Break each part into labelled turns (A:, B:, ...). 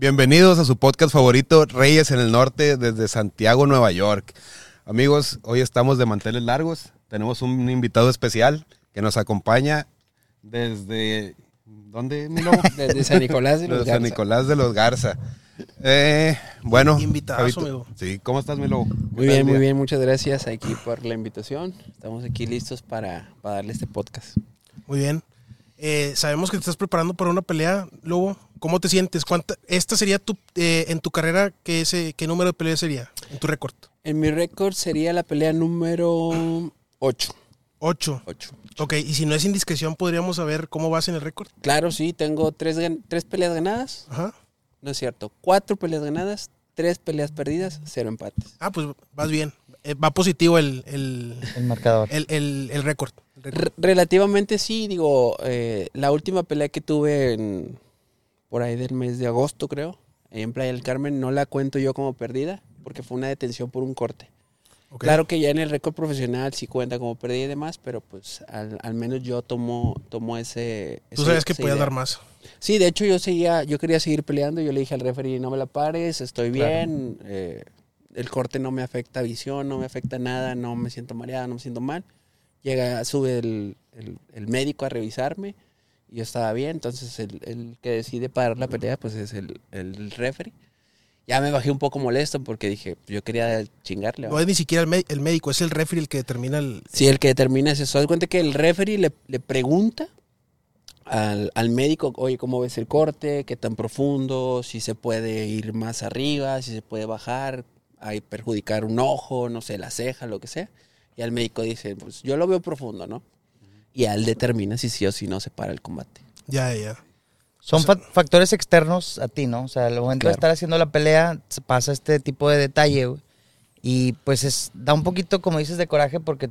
A: Bienvenidos a su podcast favorito, Reyes en el Norte, desde Santiago, Nueva York. Amigos, hoy estamos de manteles largos. Tenemos un invitado especial que nos acompaña desde. ¿Dónde, mi lobo?
B: Desde San Nicolás de los
A: Desde San
B: Garza.
A: Nicolás de los Garza. Eh, bueno.
C: Amigo.
A: Sí, ¿cómo estás, mi lobo? ¿Qué
B: Muy bien, muy bien. Muchas gracias aquí por la invitación. Estamos aquí listos para, para darle este podcast.
C: Muy bien. Eh, sabemos que te estás preparando para una pelea, Lobo. ¿Cómo te sientes? ¿Cuánta, esta sería tu, eh, en tu carrera, ¿qué, ese, ¿qué número de peleas sería en tu récord?
B: En mi récord sería la pelea número 8.
C: Ocho.
B: 8.
C: Ok, y si no es indiscreción, podríamos saber cómo vas en el récord.
B: Claro, sí, tengo tres, tres peleas ganadas.
C: Ajá.
B: No es cierto. Cuatro peleas ganadas, tres peleas perdidas, cero empates.
C: Ah, pues vas bien. Eh, va positivo el, el,
D: El marcador.
C: el, el- el récord.
B: Relativamente sí, digo, eh, la última pelea que tuve en, por ahí del mes de agosto, creo, en Playa del Carmen, no la cuento yo como perdida, porque fue una detención por un corte. Claro que ya en el récord profesional sí cuenta como perdida y demás, pero pues al, al menos yo tomo, tomo ese...
C: Tú sabes que
B: idea.
C: dar más.
B: Sí, de hecho yo seguía, yo quería seguir peleando, yo le dije al referee no me la pares, estoy
D: Claro.
B: bien, eh, el corte no me afecta visión, no me afecta nada, no me siento mareada, no me siento mal. Llega, sube el, el- el médico a revisarme y yo estaba bien, entonces el, el que decide parar la pelea pues es el, el referee. Ya me bajé un poco molesto porque dije, yo quería chingarle.
C: No es ni siquiera el, el médico, es el referee el que determina el...
B: Sí, el que determina es eso. Haz cuenta que el referee le, le pregunta al, al médico, oye, ¿cómo ves el corte? ¿Qué tan profundo? Si se puede ir más arriba, si se puede bajar, hay perjudicar un ojo, no sé, la ceja, lo que sea. Y al médico dice, pues yo lo veo profundo, ¿no? Y él determina si sí o si no se para el combate.
C: Ya, ya.
D: Son
C: o sea-
D: fa- factores externos a ti, ¿no? O sea, al momento de estar haciendo la pelea, se pasa este tipo de detalle, güey. Y pues es, da un poquito, como dices, de coraje porque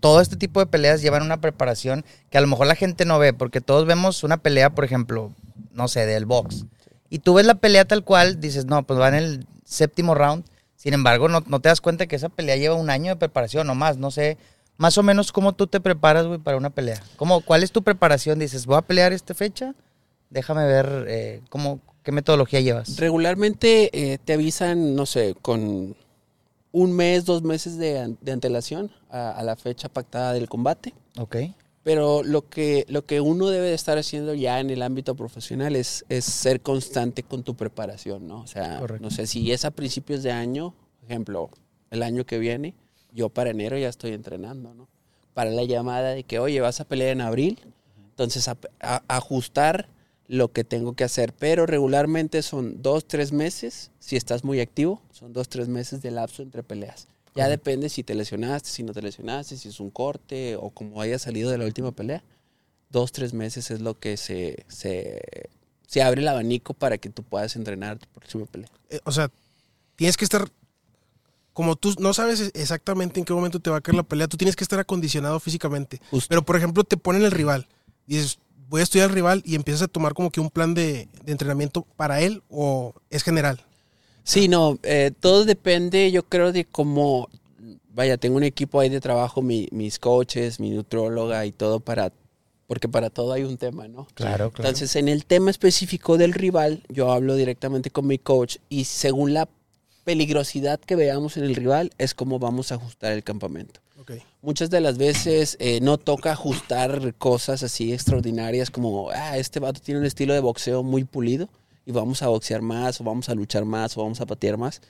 D: todo este tipo de peleas llevan una preparación que a lo mejor la gente no ve, porque todos vemos una pelea, por ejemplo, no sé, del box. Y tú ves la pelea tal cual, dices, no, pues va en el séptimo round. Sin embargo, no, no te das cuenta que esa pelea lleva un año de preparación o más. No sé, más o menos cómo tú te preparas, güey, para una pelea. ¿Cómo, ¿Cuál es tu preparación? Dices, voy a pelear esta fecha. Déjame ver eh, cómo, qué metodología llevas.
B: Regularmente eh, te avisan, no sé, con un mes, dos meses de, de antelación a- a la fecha pactada del combate.
D: Ok.
B: Pero lo que, lo que uno debe de estar haciendo ya en el ámbito profesional es, es ser constante con tu preparación, ¿no? O sea,
D: Correcto.
B: no sé, si es a principios de año, por ejemplo, el año que viene, yo para enero ya estoy entrenando, ¿no? Para la llamada de que, oye, vas a pelear en abril, entonces a- a- ajustar lo que tengo que hacer. Pero regularmente son dos, tres meses, si estás muy activo, son dos, tres meses de lapso entre peleas. Ya depende si te lesionaste, si no te lesionaste, si es un corte o como haya salido de la última pelea. Dos, tres meses es lo que se, se, se abre el abanico para que tú puedas entrenar tu próxima pelea.
C: Eh, o sea, tienes que estar, como tú no sabes exactamente en qué momento te va a caer la pelea, tú tienes que estar acondicionado físicamente.
B: Justo.
C: Pero, por ejemplo, te ponen el rival. Dices, voy a estudiar al rival y empiezas a tomar como que un plan de, de entrenamiento para él o es general.
B: Sí, no, eh, todo depende, yo creo, de cómo, vaya, tengo un equipo ahí de trabajo, mi- mis coaches, mi nutróloga y todo para, porque para todo hay un tema, ¿no?
D: Claro, claro.
B: Entonces, en el tema específico del rival, yo hablo directamente con mi coach y según la peligrosidad que veamos en el rival, es como vamos a ajustar el campamento.
C: Ok.
B: Muchas de las veces eh, no toca ajustar cosas así extraordinarias como, ah, este vato tiene un estilo de boxeo muy pulido y vamos a boxear más o vamos a luchar más o vamos a patear más.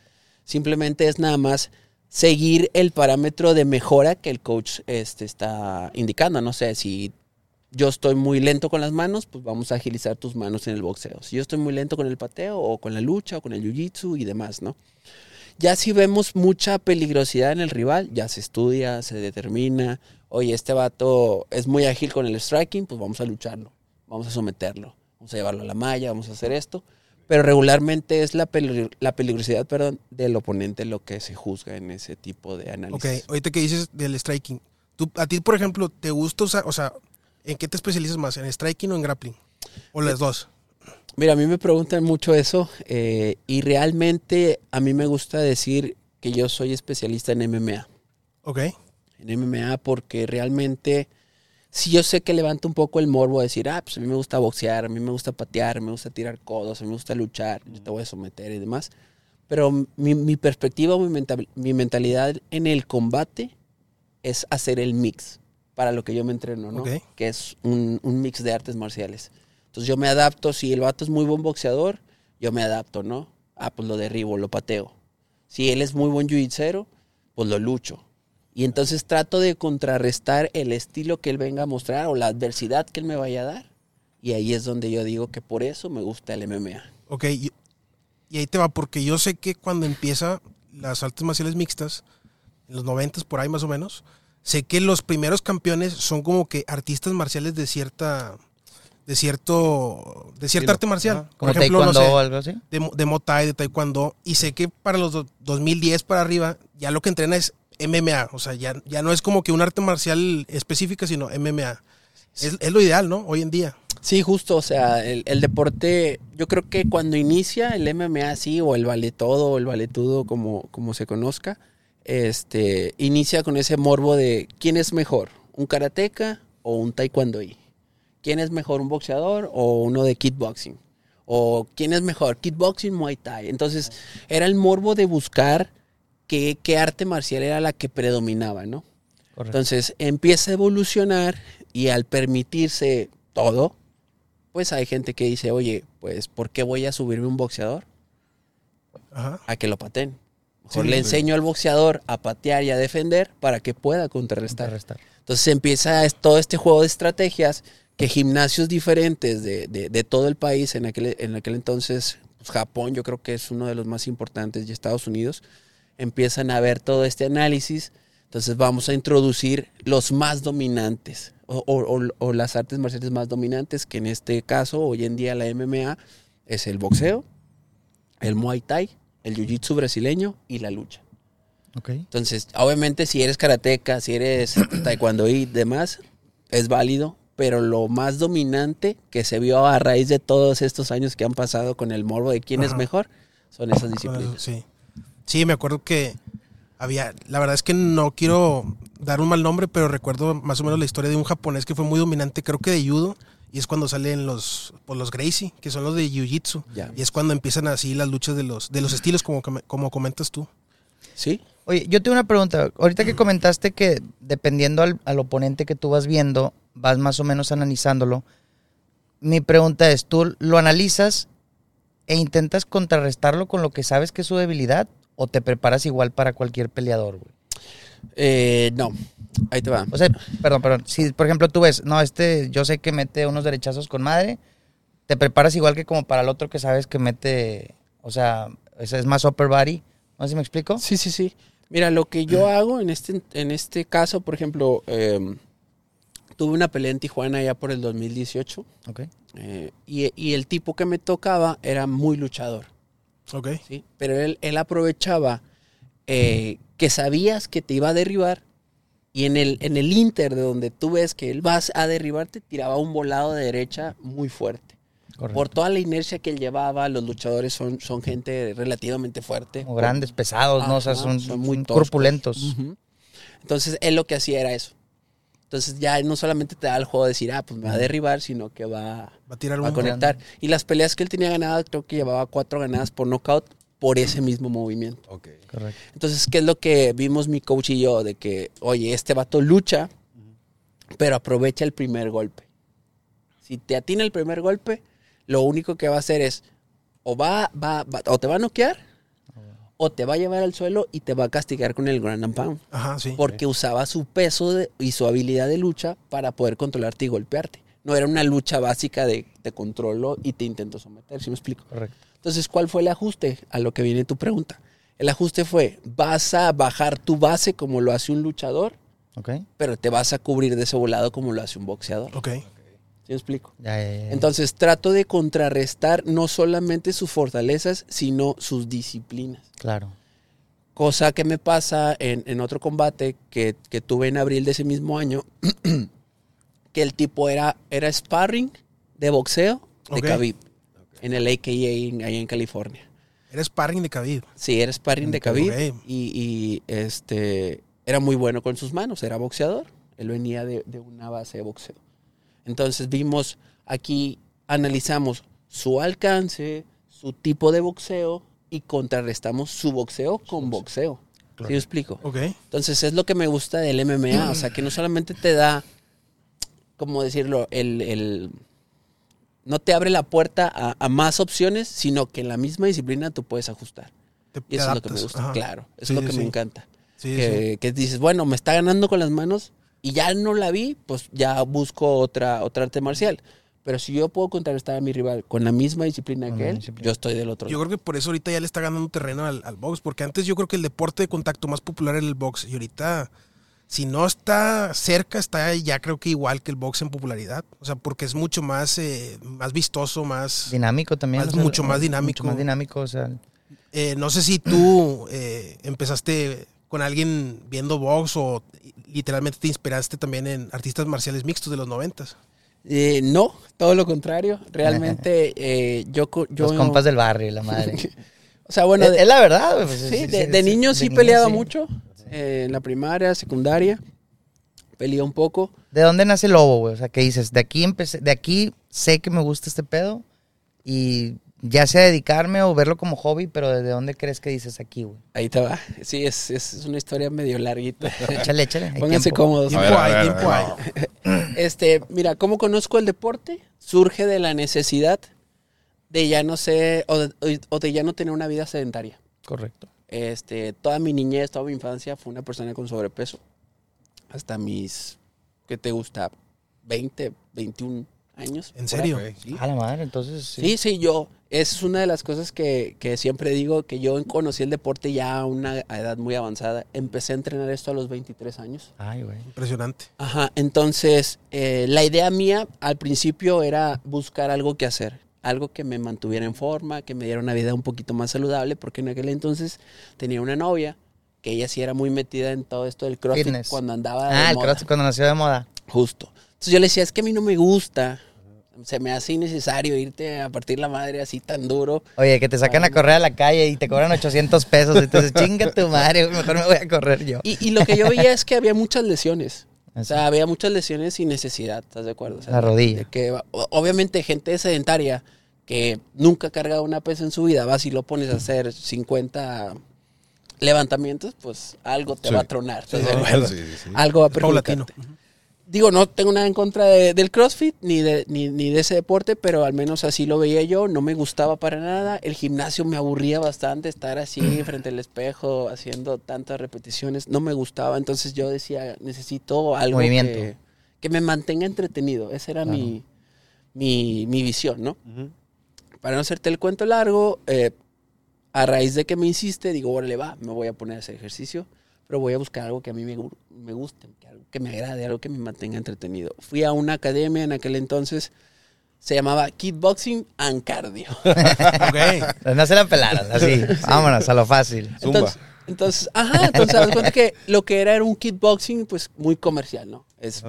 B: Simplemente es nada más seguir el parámetro de mejora que el coach este, está indicando. No sé, si yo estoy muy lento con las manos, pues vamos a agilizar tus manos en el boxeo. Si yo estoy muy lento con el pateo o con la lucha o con el jiu-jitsu y demás, ¿no? Ya si vemos mucha peligrosidad en el rival, ya se estudia, se determina, oye, este vato es muy ágil con el striking, pues vamos a lucharlo, vamos a someterlo, vamos a llevarlo a la malla, vamos a hacer esto. Pero regularmente es la, peli- la peligrosidad perdón, del oponente lo que se juzga en ese tipo de
C: Ok,
B: análisis.
C: ahorita que dices del striking. Tú, a ti, por ejemplo, ¿te gusta usar, o sea, ¿en qué te especializas más? ¿En striking o en grappling? ¿O las dos?
B: Mira, a mí me preguntan mucho eso eh, y realmente a mí me gusta decir que yo soy especialista en MMA.
C: Ok.
B: En MMA porque realmente sí yo sé que levanta un poco el morbo de decir, ah, pues a mí me gusta boxear, a mí me gusta patear, me gusta tirar codos, a mí me gusta luchar, yo te voy a someter y demás. Pero mi, mi perspectiva, mi, mi mentalidad en el combate es hacer el mix para lo que yo me entreno, ¿no?
C: Ok.
B: Que es un, un mix de artes marciales. Entonces yo me adapto, si el vato es muy buen boxeador, yo me adapto, ¿no? Ah, pues lo derribo, lo pateo. Si él es muy buen jiu pues lo lucho. Y entonces trato de contrarrestar el estilo que él venga a mostrar o la adversidad que él me vaya a dar. Y ahí es donde yo digo que por eso me gusta el MMA.
C: Ok, y, y ahí te va, porque yo sé que cuando empieza las artes marciales mixtas, en los noventas por ahí más o menos, sé que los primeros campeones son como que artistas marciales de cierta, de cierto, de cierta arte marcial.
D: Como
C: por ejemplo, no
D: taekwondo
C: sé,
D: o algo así.
C: de, mo- de Muay Thai, de taekwondo, y sé que para los do- 2010 para arriba, ya lo que entrena es MMA, o sea, ya, ya no es como que un arte marcial específica, sino MMA. Es, es lo ideal, ¿no? Hoy en día.
B: Sí, justo, o sea, el, el deporte, yo creo que cuando inicia el MMA así, o el vale todo, o el valetudo, como, como se conozca, este, inicia con ese morbo de quién es mejor, un karateca o un taekwondoí. ¿Quién es mejor, un boxeador o uno de kickboxing? O quién es mejor, kickboxing, muay thai. Entonces, era el morbo de buscar qué, qué arte marcial era la que predominaba, ¿no?
D: Correcto.
B: Entonces empieza a evolucionar y al permitirse todo, pues hay gente que dice, oye, pues ¿por qué voy a subirme un boxeador?
C: Ajá.
B: A que lo pateen. Mejor
C: Sí,
B: le
C: sí.
B: enseño al boxeador a patear y a defender para que pueda contrarrestar.
D: Contrarrestar.
B: Entonces empieza todo este juego de estrategias que gimnasios diferentes de, de- de todo el país, en aquel, en aquel entonces pues, Japón yo creo que es uno de los más importantes y Estados Unidos, empiezan a ver todo este análisis. Entonces vamos a introducir los más dominantes o, o- o- o las artes marciales más dominantes, que en este caso hoy en día la MMA es el boxeo, el muay thai, el jiu-jitsu brasileño y la lucha.
D: Ok.
B: Entonces, obviamente, si eres karateca, si eres taekwondo y demás, es válido, pero lo más dominante que se vio a raíz de todos estos años que han pasado con el morbo de quién es mejor, son esas disciplinas.
C: Sí. Sí, me acuerdo que había, la verdad es que no quiero dar un mal nombre, pero recuerdo más o menos la historia de un japonés que fue muy dominante, creo que de judo, y es cuando salen los, pues, los Gracie, que son los de Jiu-Jitsu, y es cuando empiezan así las luchas de los, de los estilos, como, com- como comentas tú.
B: ¿Sí?
D: Oye, yo tengo una pregunta. Ahorita que comentaste que dependiendo al, al oponente que tú vas viendo, vas más o menos analizándolo. Mi pregunta es, ¿tú lo analizas e intentas contrarrestarlo con lo que sabes que es su debilidad o te preparas igual para cualquier peleador, güey?
B: Eh, no, ahí te va.
D: O sea, perdón, perdón. Si, por ejemplo, tú ves, no, este, yo sé que mete unos derechazos con madre, te preparas igual que como para el otro que sabes que mete, o sea, ese es más upper body. No sé si me explico.
B: Sí, sí, sí. Mira, lo que yo hago en este, en este caso, por ejemplo, eh, tuve una pelea en Tijuana ya por el 2018
D: Ok.
B: eh, y, y el tipo que me tocaba era muy luchador.
C: Ok.
B: ¿sí? Pero él, él aprovechaba eh, que sabías que te iba a derribar y en el, en el inter de donde tú ves que él vas a derribarte, tiraba un volado de derecha muy fuerte.
D: Correcto.
B: Por toda la inercia que él llevaba, los luchadores son, son gente relativamente fuerte.
D: Como grandes, pesados, ¿no? O sea,
B: Ajá,
D: son,
B: son muy
D: corpulentos.
B: Entonces, él lo que hacía era eso. Entonces, ya no solamente te da el juego de decir, ah, pues me va a derribar, sino que va,
C: Va a tirar
B: va a
C: un...
B: conectar. Y las peleas que él tenía ganadas, creo que llevaba cuatro ganadas por knockout por ese mismo movimiento.
A: Ok.
D: Correcto.
B: Entonces, ¿qué es lo que vimos mi coach y yo? De que, oye, este vato lucha, pero aprovecha el primer golpe. Si te atina el primer golpe, lo único que va a hacer es, o, va, va, va- o te va a noquear, o te va a llevar al suelo y te va a castigar con el ground and pound.
C: Ajá, sí.
B: Porque usaba su peso de- y su habilidad de lucha para poder controlarte y golpearte. No era una lucha básica de te controlo y te intento someter, ¿sí me explico?
D: Correcto.
B: Entonces, ¿cuál fue el ajuste? A lo que viene tu pregunta. El ajuste fue, vas a bajar tu base como lo hace un luchador, pero te vas a cubrir de ese volado como lo hace un boxeador.
C: Ok.
B: ¿Sí me explico?
D: Ya, ya, ya.
B: Entonces, trato de contrarrestar no solamente sus fortalezas, sino sus disciplinas.
D: Claro.
B: Cosa que me pasa en, en otro combate que, que tuve en abril de ese mismo año, que el tipo era, era sparring de boxeo de
C: Ok.
B: Khabib, en el AKA en- ahí en California.
C: Eres sparring de Khabib.
B: Sí, era sparring de. Khabib y, y, este era muy bueno con sus manos, era boxeador. Él venía de, de una base de boxeo. Entonces vimos aquí, analizamos su alcance, su tipo de boxeo y contrarrestamos su boxeo con boxeo. ¿Sí me explico?
C: Ok.
B: Entonces es lo que me gusta del MMA, o sea, que no solamente te da, ¿cómo decirlo? El, el- no te abre la puerta a, a más opciones, sino que en la misma disciplina tú puedes ajustar.
C: Te,
B: Y eso es lo que me gusta,
C: Ajá.
B: claro. Eso
C: Sí,
B: es lo
C: sí,
B: que
C: sí.
B: me encanta.
C: Sí, sí.
B: que, que dices, bueno, me está ganando con las manos y ya no la vi, pues ya busco otra, otra arte marcial. Pero si yo puedo contrarrestar a mi rival con la misma disciplina
D: Con
B: que él,
D: disciplina.
B: yo estoy del otro
C: Yo
B: lado.
C: creo que por eso ahorita ya le está ganando terreno al, al box, porque antes yo creo que el deporte de contacto más popular era el box y ahorita si no está cerca está ya creo que igual que el box en popularidad, o sea, porque es mucho más eh, más vistoso, más
D: Dinámico también.
C: Más- mucho más dinámico.
D: Mucho más dinámico, o sea.
C: eh, no sé si tú eh, empezaste con alguien viendo box o literalmente te inspiraste también en artistas marciales mixtos de los noventas.
B: Eh, no, todo lo contrario. Realmente eh, yo, yo...
D: los compas del barrio, la madre.
B: O sea, bueno,
D: es, es la verdad, pues,
B: sí, de, de niño sí
D: de
B: peleaba
D: sí.
B: mucho. eh, en la primaria, secundaria, peleé un poco.
D: ¿De dónde nace el lobo, güey? O sea, ¿qué dices? De aquí empecé, de aquí sé que me gusta este pedo y ya sea dedicarme o verlo como hobby, pero ¿de dónde crees que dices aquí, güey?
B: Ahí te va. Sí, es, es una historia medio larguita.
D: Échale, échale.
B: Pónganse
D: tiempo.
B: cómodos.
C: Tiempo
A: A ver, a
C: hay,
A: ver,
C: tiempo
A: a
C: hay.
A: ver,
B: Este, mira, ¿cómo conozco el deporte? Surge de la necesidad de ya no ser, o de, o de ya no tener una vida sedentaria.
D: Correcto.
B: Este, toda mi niñez, toda mi infancia fue una persona con sobrepeso. Hasta mis, ¿qué te gusta? 20, 21 años.
C: ¿En
B: ahí.
C: serio?
B: Sí.
D: A la madre, entonces sí.
B: Sí, sí, yo. Esa es una de las cosas que, que siempre digo, que yo conocí el deporte ya a una edad muy avanzada. Empecé a entrenar esto a los 23 años.
D: Ay, güey.
C: Impresionante.
B: Ajá, entonces eh, la idea mía al principio era buscar algo que hacer, algo que me mantuviera en forma, que me diera una vida un poquito más saludable, porque en aquel entonces tenía una novia que ella sí era muy metida en todo esto del CrossFit
D: Fitness.
B: cuando andaba de
D: Ah, el
B: moda.
D: crossfit cuando nació de moda.
B: Justo. Entonces yo le decía, es que a mí no me gusta, se me hace innecesario irte a partir la madre así tan duro.
D: Oye, que te sacan a correr a la calle y te cobran 800 pesos. Entonces, chinga tu madre, mejor me voy a correr yo.
B: Y, y lo que yo veía es que había muchas lesiones. O
D: Así.
B: sea, había muchas lesiones sin necesidad, ¿estás de acuerdo? O sea,
D: La rodilla.
B: de que, o- obviamente, gente sedentaria que nunca ha cargado una pesa en su vida, vas y lo pones a hacer 50 levantamientos, pues algo te
A: Sí.
B: va a tronar, ¿estás
A: Sí,
B: de acuerdo?
A: sí, sí, sí.
B: Algo va a perjudicarte. Digo, no tengo nada en contra de- del CrossFit ni de, ni, ni de ese deporte, pero al menos así lo veía yo. No me gustaba para nada. El gimnasio me aburría bastante estar así frente al espejo haciendo tantas repeticiones. No me gustaba. Entonces yo decía, necesito algo que, que me mantenga entretenido. Esa era
D: Claro.
B: mi, mi, mi visión, ¿no? Para no hacerte el cuento largo, eh, a raíz de que me insiste, digo, órale, va, me voy a poner a hacer ejercicio, pero voy a buscar algo que a mí me, me guste, que que me agrade, algo que me mantenga entretenido. Fui a una academia en aquel entonces, se llamaba Kickboxing and Cardio.
C: Ok.
D: No se la pelaron, así. Vámonos, a lo fácil.
A: Zumba.
B: Entonces, entonces, ajá, entonces haz cuenta que lo que era era un kickboxing, pues muy comercial, ¿no? Es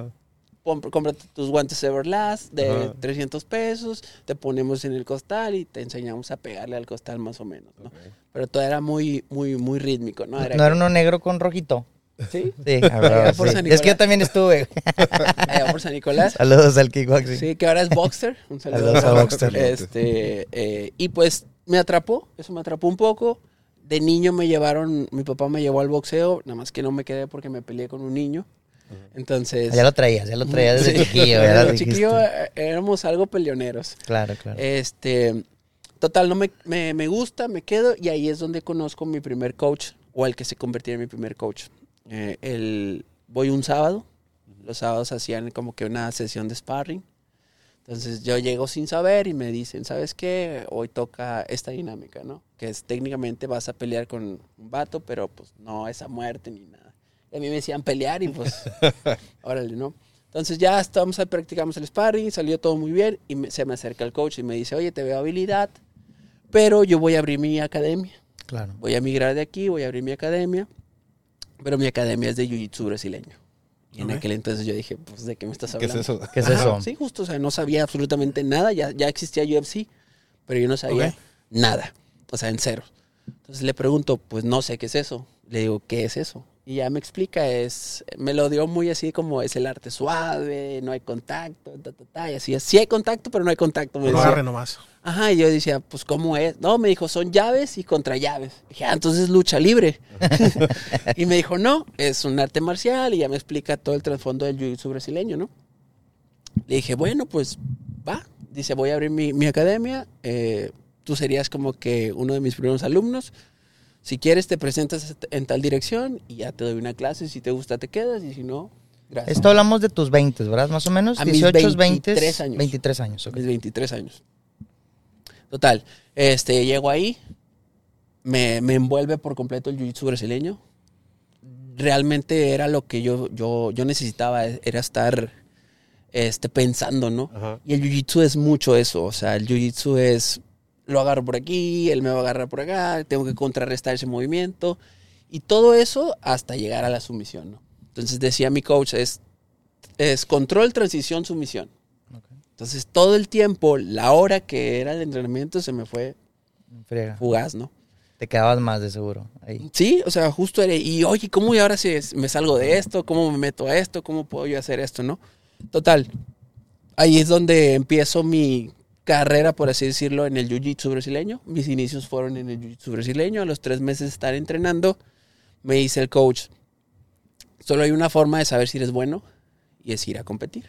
B: cómprate tus guantes Everlast de
A: Ajá.
B: 300 pesos, te ponemos en el costal y te enseñamos a pegarle al costal más o menos, ¿no? Pero todo era muy, muy, muy rítmico, ¿no?
D: ¿No
B: Era
D: era
B: que-
D: uno negro con rojito?
B: ¿Sí?
D: Sí, a ver,
B: Allá por
D: sí.
B: San
D: Es que yo también estuve.
B: Allá por San Nicolás.
D: Saludos al kickboxing.
B: Sí, que ahora es Boxster. Un saludo.
D: Saludos a Boxster.
B: Este, eh, y pues me atrapó, eso me atrapó un poco. De niño me llevaron, mi papá me llevó al boxeo, nada más que no me quedé porque me peleé con un niño. Entonces...
D: Ya lo traías, ya lo traías desde
B: Sí.
D: chiquillo. Ya
B: Desde chiquillo eh, éramos algo peleoneros.
D: Claro, claro.
B: Este, total, no me, me, me gusta, me quedo y ahí es donde conozco mi primer coach o el que se convertía en mi primer coach. Eh, el, voy un sábado, los sábados hacían como que una sesión de sparring. Entonces yo llego sin saber y me dicen, ¿sabes qué? Hoy toca esta dinámica, ¿no? Que es técnicamente vas a pelear con un vato, pero pues no es a muerte ni nada. Y a mí me decían pelear y pues, órale, ¿no? Entonces ya estamos, practicamos el sparring, salió todo muy bien y me- se me acerca el coach y me dice, oye, te veo habilidad, pero yo voy a abrir mi academia.
D: Claro.
B: Voy a migrar de aquí, voy a abrir mi academia, pero mi academia es de Jiu-Jitsu brasileño. Y en
C: Ok.
B: aquel entonces yo dije, pues, ¿de qué me estás
A: ¿Qué es
B: hablando?
A: eso?
D: ¿Qué es eso?
B: Sí, justo, o sea, no sabía absolutamente nada, ya, ya existía UFC, pero yo no sabía nada, o sea, en cero. Entonces le pregunto, pues no sé qué es eso. Le digo, ¿qué es eso? Y ya me explica, es, me lo dio muy así como es el arte suave, no hay contacto, ta, ta, ta, y así. Sí hay contacto, pero no hay contacto. Me
C: No
B: decía.
C: agarre nomás.
B: Ajá, y yo decía, pues, ¿cómo es? No, me dijo, son llaves y contra llaves. Dije, ah, entonces lucha libre. y me dijo, no, es un arte marcial y ya me explica todo el trasfondo del jiu-jitsu brasileño, ¿no? Le dije, bueno, pues, va. Dice, voy a abrir mi, mi academia. eh, tú serías como que uno de mis primeros alumnos. Si quieres, te presentas en tal dirección y ya te doy una clase. Si te gusta, te quedas y si no, gracias.
D: Esto hablamos de tus 20, ¿verdad? Más o menos.
B: A mis
D: 18, 20.
B: 23 años.
D: 23 años, ok.
B: mis 23 años. Total, este, llego ahí, me, me envuelve por completo el jiu-jitsu brasileño. Realmente era lo que yo, yo, yo necesitaba, era estar este, pensando, ¿no?
A: Ajá.
B: Y el jiu-jitsu es mucho eso, o sea, el jiu-jitsu es, lo agarro por aquí, él me va a agarrar por acá, tengo que contrarrestar ese movimiento, y todo eso hasta llegar a la sumisión, ¿no? Entonces decía mi coach, es, es control, transición, sumisión. Entonces todo el tiempo, la hora que era el entrenamiento se me fue
D: Friega.
B: fugaz, ¿no?
D: Te quedabas más de seguro ahí.
B: Sí, o sea, justo era, y oye, ¿cómo y ahora si me salgo de esto? ¿Cómo me meto a esto? ¿Cómo puedo yo hacer esto, no? Total, ahí es donde empiezo mi carrera, por así decirlo, en el jiu-jitsu brasileño. Mis inicios fueron en el jiu-jitsu brasileño. A los tres meses de estar entrenando, me dice el coach, solo hay una forma de saber si eres bueno y es ir a competir.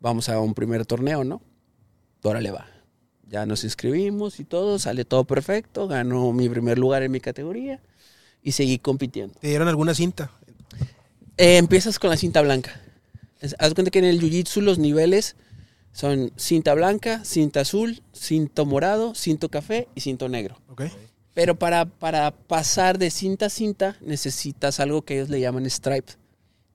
B: Vamos a un primer torneo, ¿no? Órale va. Ya nos inscribimos y todo, sale todo perfecto, ganó mi primer lugar en mi categoría y seguí compitiendo.
C: ¿Te dieron alguna cinta?
B: Eh, empiezas con la cinta blanca. Haz cuenta que en el jiu-jitsu los niveles son cinta blanca, cinta azul, cinto morado, cinto café y cinto negro.
C: ¿Ok?
B: Pero para, para pasar de cinta a cinta necesitas algo que ellos le llaman stripes.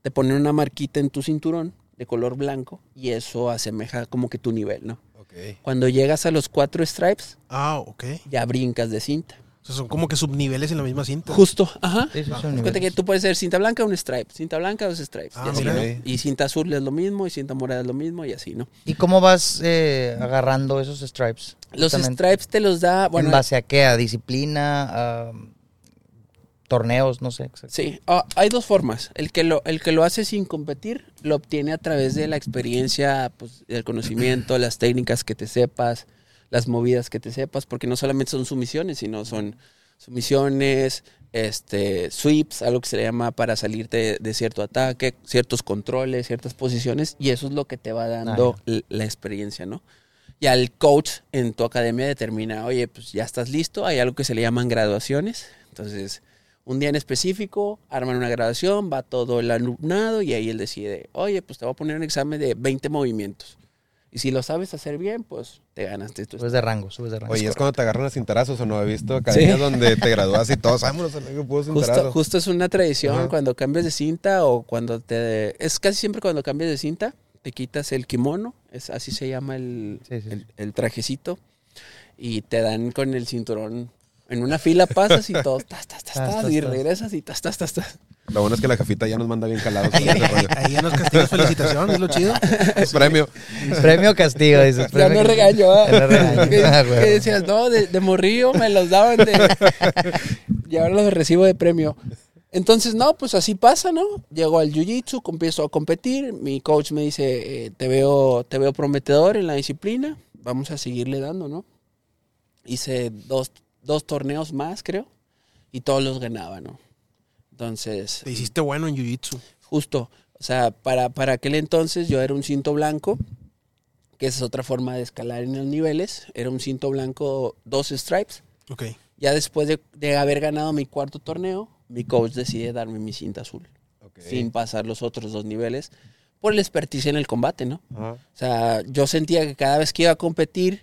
B: Te ponen una marquita en tu cinturón de color blanco y eso asemeja como que tu nivel, ¿no?
A: Ok.
B: Cuando llegas a los cuatro stripes,
C: Ah, ok.
B: ya brincas de cinta.
C: O sea, son como que subniveles en la misma cinta.
B: Justo, ajá.
D: Sí, sí, son
B: Haz cuenta que tú puedes ser cinta blanca, un stripe. Cinta blanca, dos stripes.
C: Ah,
B: y, así. ¿no? Y cinta azul es lo mismo, y cinta morada es lo mismo, y así, ¿no?
D: ¿Y cómo vas eh, agarrando esos stripes?
B: Los
D: Justamente.
B: stripes te los da, bueno,
D: ¿En base a qué? ¿A disciplina? ¿A torneos? No sé. exacto.
B: sí, ah, hay dos formas. El que, lo, el que lo hace sin competir, lo obtiene a través de la experiencia, pues, del conocimiento, las técnicas que te sepas, las movidas que te sepas, porque no solamente son sumisiones, sino son sumisiones, este, sweeps, algo que se le llama para salirte de cierto ataque, ciertos controles, ciertas posiciones, y eso es lo que te va dando l- la experiencia, ¿no? Y al coach en tu academia determina, oye, pues ya estás listo, hay algo que se le llaman graduaciones, entonces un día en específico, arman una graduación, va todo el alumnado y ahí él decide, oye, pues te voy a poner un examen de 20 movimientos. Y si lo sabes hacer bien, pues te ganaste tu
D: Subes de rango, subes de rango.
A: Oye, es cuando te agarran a cintarazos o no he visto academias donde te gradúas y todos, vámonos, que puedo
B: Justo, justo es una tradición
A: Ajá.
B: cuando cambias de cinta o cuando te... Es casi siempre cuando cambias de cinta, te quitas el kimono, es, así se llama el,
D: Sí, sí,
B: el,
D: sí.
B: el trajecito, y te dan con el cinturón. En una fila pasas y todo, tas, tas, tas,
D: Tas,
B: tas,
D: tas,
B: y
D: tas.
B: regresas y tas, tas, tas, tas.
A: Lo bueno es que la jafita ya nos manda bien calados.
C: Ahí, ahí, ahí, ahí en los castigos, felicitaciones, es lo chido.
A: Es premio.
D: Premio castigo, dices.
B: Ya
D: premio
B: no regaño, ¿ah?
D: Ya
B: que,
D: Ah,
B: decías, no, de, de morrillo me los daban de... y ahora los recibo de premio. Entonces, no, pues así pasa, ¿no? Llego al jiu-jitsu, empiezo a competir, mi coach me dice, eh, te, veo, te veo prometedor en la disciplina, vamos a seguirle dando, ¿no? Hice dos, dos torneos más, creo, y todos los ganaba, ¿no? Entonces,
C: Te hiciste bueno en Jiu-Jitsu.
B: justo, o sea, para, para aquel entonces yo era un cinto blanco, que esa es otra forma de escalar en los niveles, era un cinto blanco, dos stripes.
C: Ok.
B: Ya después de, de haber ganado mi cuarto torneo, mi coach decide darme mi cinta azul,
A: Ok.
B: sin pasar los otros dos niveles, por el expertise en el combate, ¿no?
A: Ajá.
B: O sea, yo sentía que cada vez que iba a competir,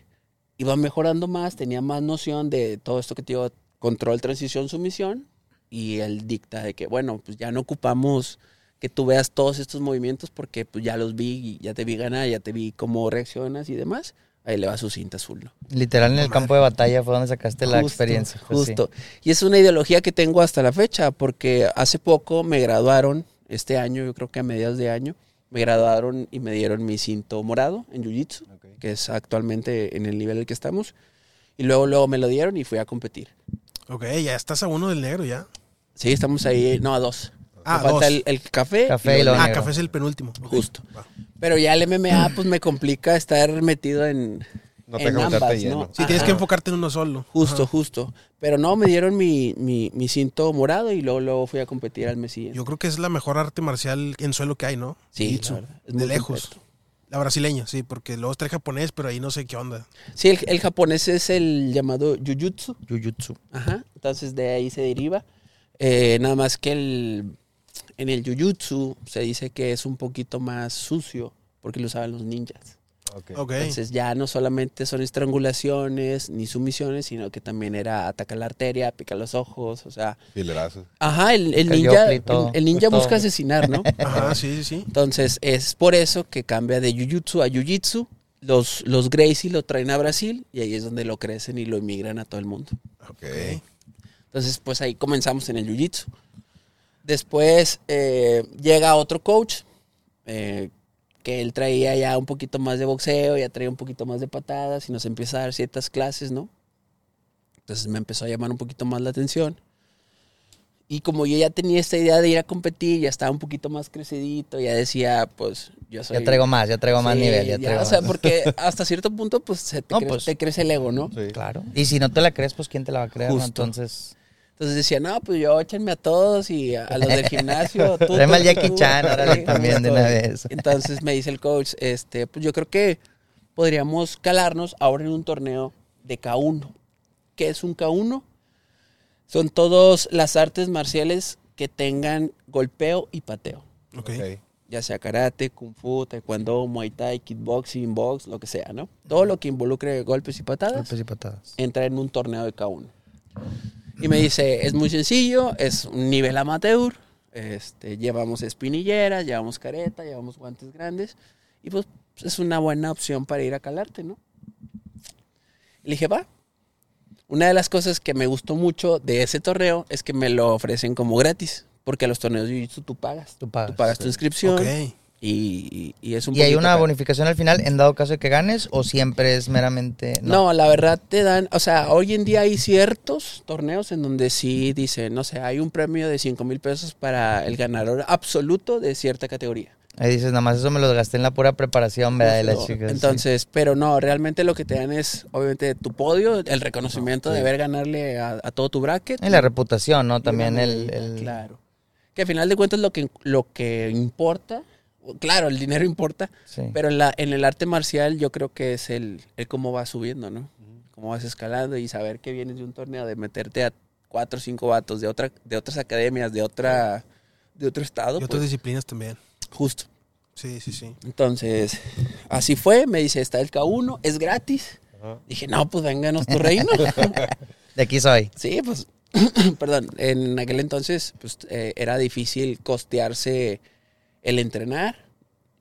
B: iba mejorando más, tenía más noción de todo esto que te digo, control, transición, sumisión, y él dicta de que, bueno, pues ya no ocupamos que tú veas todos estos movimientos porque pues ya los vi y ya te vi ganar, ya te vi cómo reaccionas y demás. Ahí le va su cinta azul, ¿no?
D: Literal en el campo de batalla fue donde sacaste la experiencia. pues, sí.
B: Justo. Y es una ideología que tengo hasta la fecha, porque hace poco me graduaron, este año, yo creo que a mediados de año, me graduaron y me dieron mi cinto morado en Jiu-Jitsu,
A: Ok.
B: que es actualmente en el nivel en el que estamos. Y luego, luego me lo dieron y fui a competir.
C: Ok, ya estás a uno del negro ya.
B: Sí, estamos ahí, no, a dos.
C: Ah,
B: Me falta
C: dos.
B: el, el café.
D: Café y lo
B: el-
C: Ah,
D: negro.
C: café es el penúltimo.
B: Justo. Pero ya el MMA, pues me complica estar metido en,
A: No te
B: en ambas,
A: lleno.
B: ¿no?
C: Sí, tienes
B: Ajá.
C: que enfocarte en uno solo.
B: Justo,
C: Ajá.
B: justo. Pero no, me dieron mi, mi, mi cinto morado y luego, luego fui a competir al mes siguiente.
C: Yo creo que es la mejor arte marcial en suelo que hay, ¿no?
B: Sí, la verdad, es
C: de
B: muy
C: lejos.
B: completo.
C: La brasileña, sí, porque luego está el japonés, pero ahí no sé qué onda.
B: Sí, el, el japonés es el llamado Jujutsu.
D: Jujutsu.
B: Ajá. Entonces de ahí se deriva. Eh, nada más que el, en el Jujutsu se dice que es un poquito más sucio porque lo usaban los ninjas. Entonces ya no solamente son estrangulaciones ni sumisiones, sino que también era atacar la arteria, picar los ojos, o sea...
A: Filerazos.
B: Ajá, el, el
D: El
B: ninja, el, el ninja busca asesinar, ¿no?
C: Ajá, sí, sí, sí.
B: Entonces es por eso que cambia de Jujutsu a Jiu-Jitsu. Los, los Gracie lo traen a Brasil y ahí es donde lo crecen y lo emigran a todo el mundo.
A: Ok.
B: Entonces, pues ahí comenzamos en el Jiu-Jitsu. Después eh, llega otro coach eh, que él traía ya un poquito más de boxeo, ya traía un poquito más de patadas y nos empieza a dar ciertas clases, ¿no? Entonces me empezó a llamar un poquito más la atención. Y como yo ya tenía esta idea de ir a competir, ya estaba un poquito más crecidito, ya decía, pues yo soy...
D: Ya traigo más, ya traigo más nivel, ya
B: ya,
D: traigo
B: o sea,
D: más.
B: porque hasta cierto punto, pues, se te,
D: No,
B: cre-
D: pues.
B: te crece el ego, ¿no?
A: Sí.
D: Claro. Y si no te la crees, pues ¿quién te la va a creer? no? Entonces,
B: Entonces decía, no, pues yo échenme a todos y a, a los del gimnasio. tú,
D: tráeme al Jackie Chan, órale, también de una vez.
B: Entonces me dice el coach, este, pues yo creo que podríamos calarnos ahora en un torneo de K1. ¿Qué es un K1? Son todas las artes marciales que tengan golpeo y pateo.
C: Ok.
A: Ok.
B: Ya sea karate, kung fu, taekwondo, muay thai, kickboxing, box, lo que sea, ¿no? Todo lo que involucre golpes y patadas
D: Golpes y patadas.
B: entra en un torneo de K1. Y me dice, es muy sencillo, es un nivel amateur, este, llevamos espinilleras, llevamos careta, llevamos guantes grandes, y pues es una buena opción para ir a calarte, ¿no? Y le dije, va. Una de las cosas que me gustó mucho de ese torneo es que me lo ofrecen como gratis, porque a los torneos de tú pagas.
D: Tú pagas.
B: Tú tu inscripción. Y, y- y es un
D: ¿Y hay una
B: caro.
D: bonificación al final en dado caso de que ganes o siempre es meramente...
B: No. la verdad te dan, o sea, hoy en día hay ciertos torneos en donde sí dicen, no sé, hay un premio de 5 mil pesos para el ganador absoluto de cierta categoría.
D: Ahí dices, nada más eso me lo gasté en la pura preparación, ¿verdad? De las
B: Justo.
D: chicas. sí.
B: Entonces, pero no, realmente lo que te dan es, obviamente, tu podio, el reconocimiento de haber ganarle a, a todo tu bracket.
D: Y la reputación, ¿no? También el... el-
B: Claro. Que al final de cuentas lo que, lo que importa, claro, el dinero importa,
D: sí.
B: pero en, la, en el arte marcial yo creo que es el, el cómo vas subiendo, ¿no? Cómo vas escalando y saber que vienes de un torneo, de meterte a cuatro o cinco vatos de, otra, de otras academias, de otra de otro estado.
C: Y otras
B: pues,
C: disciplinas también.
B: justo.
C: Sí, sí, sí.
B: Entonces, así fue. Me dice, está el K1, es gratis.
A: Ajá.
B: Dije, no, pues vénganos tu reino.
D: De aquí soy.
B: sí, pues, perdón. En aquel entonces, pues, eh, era difícil costearse el entrenar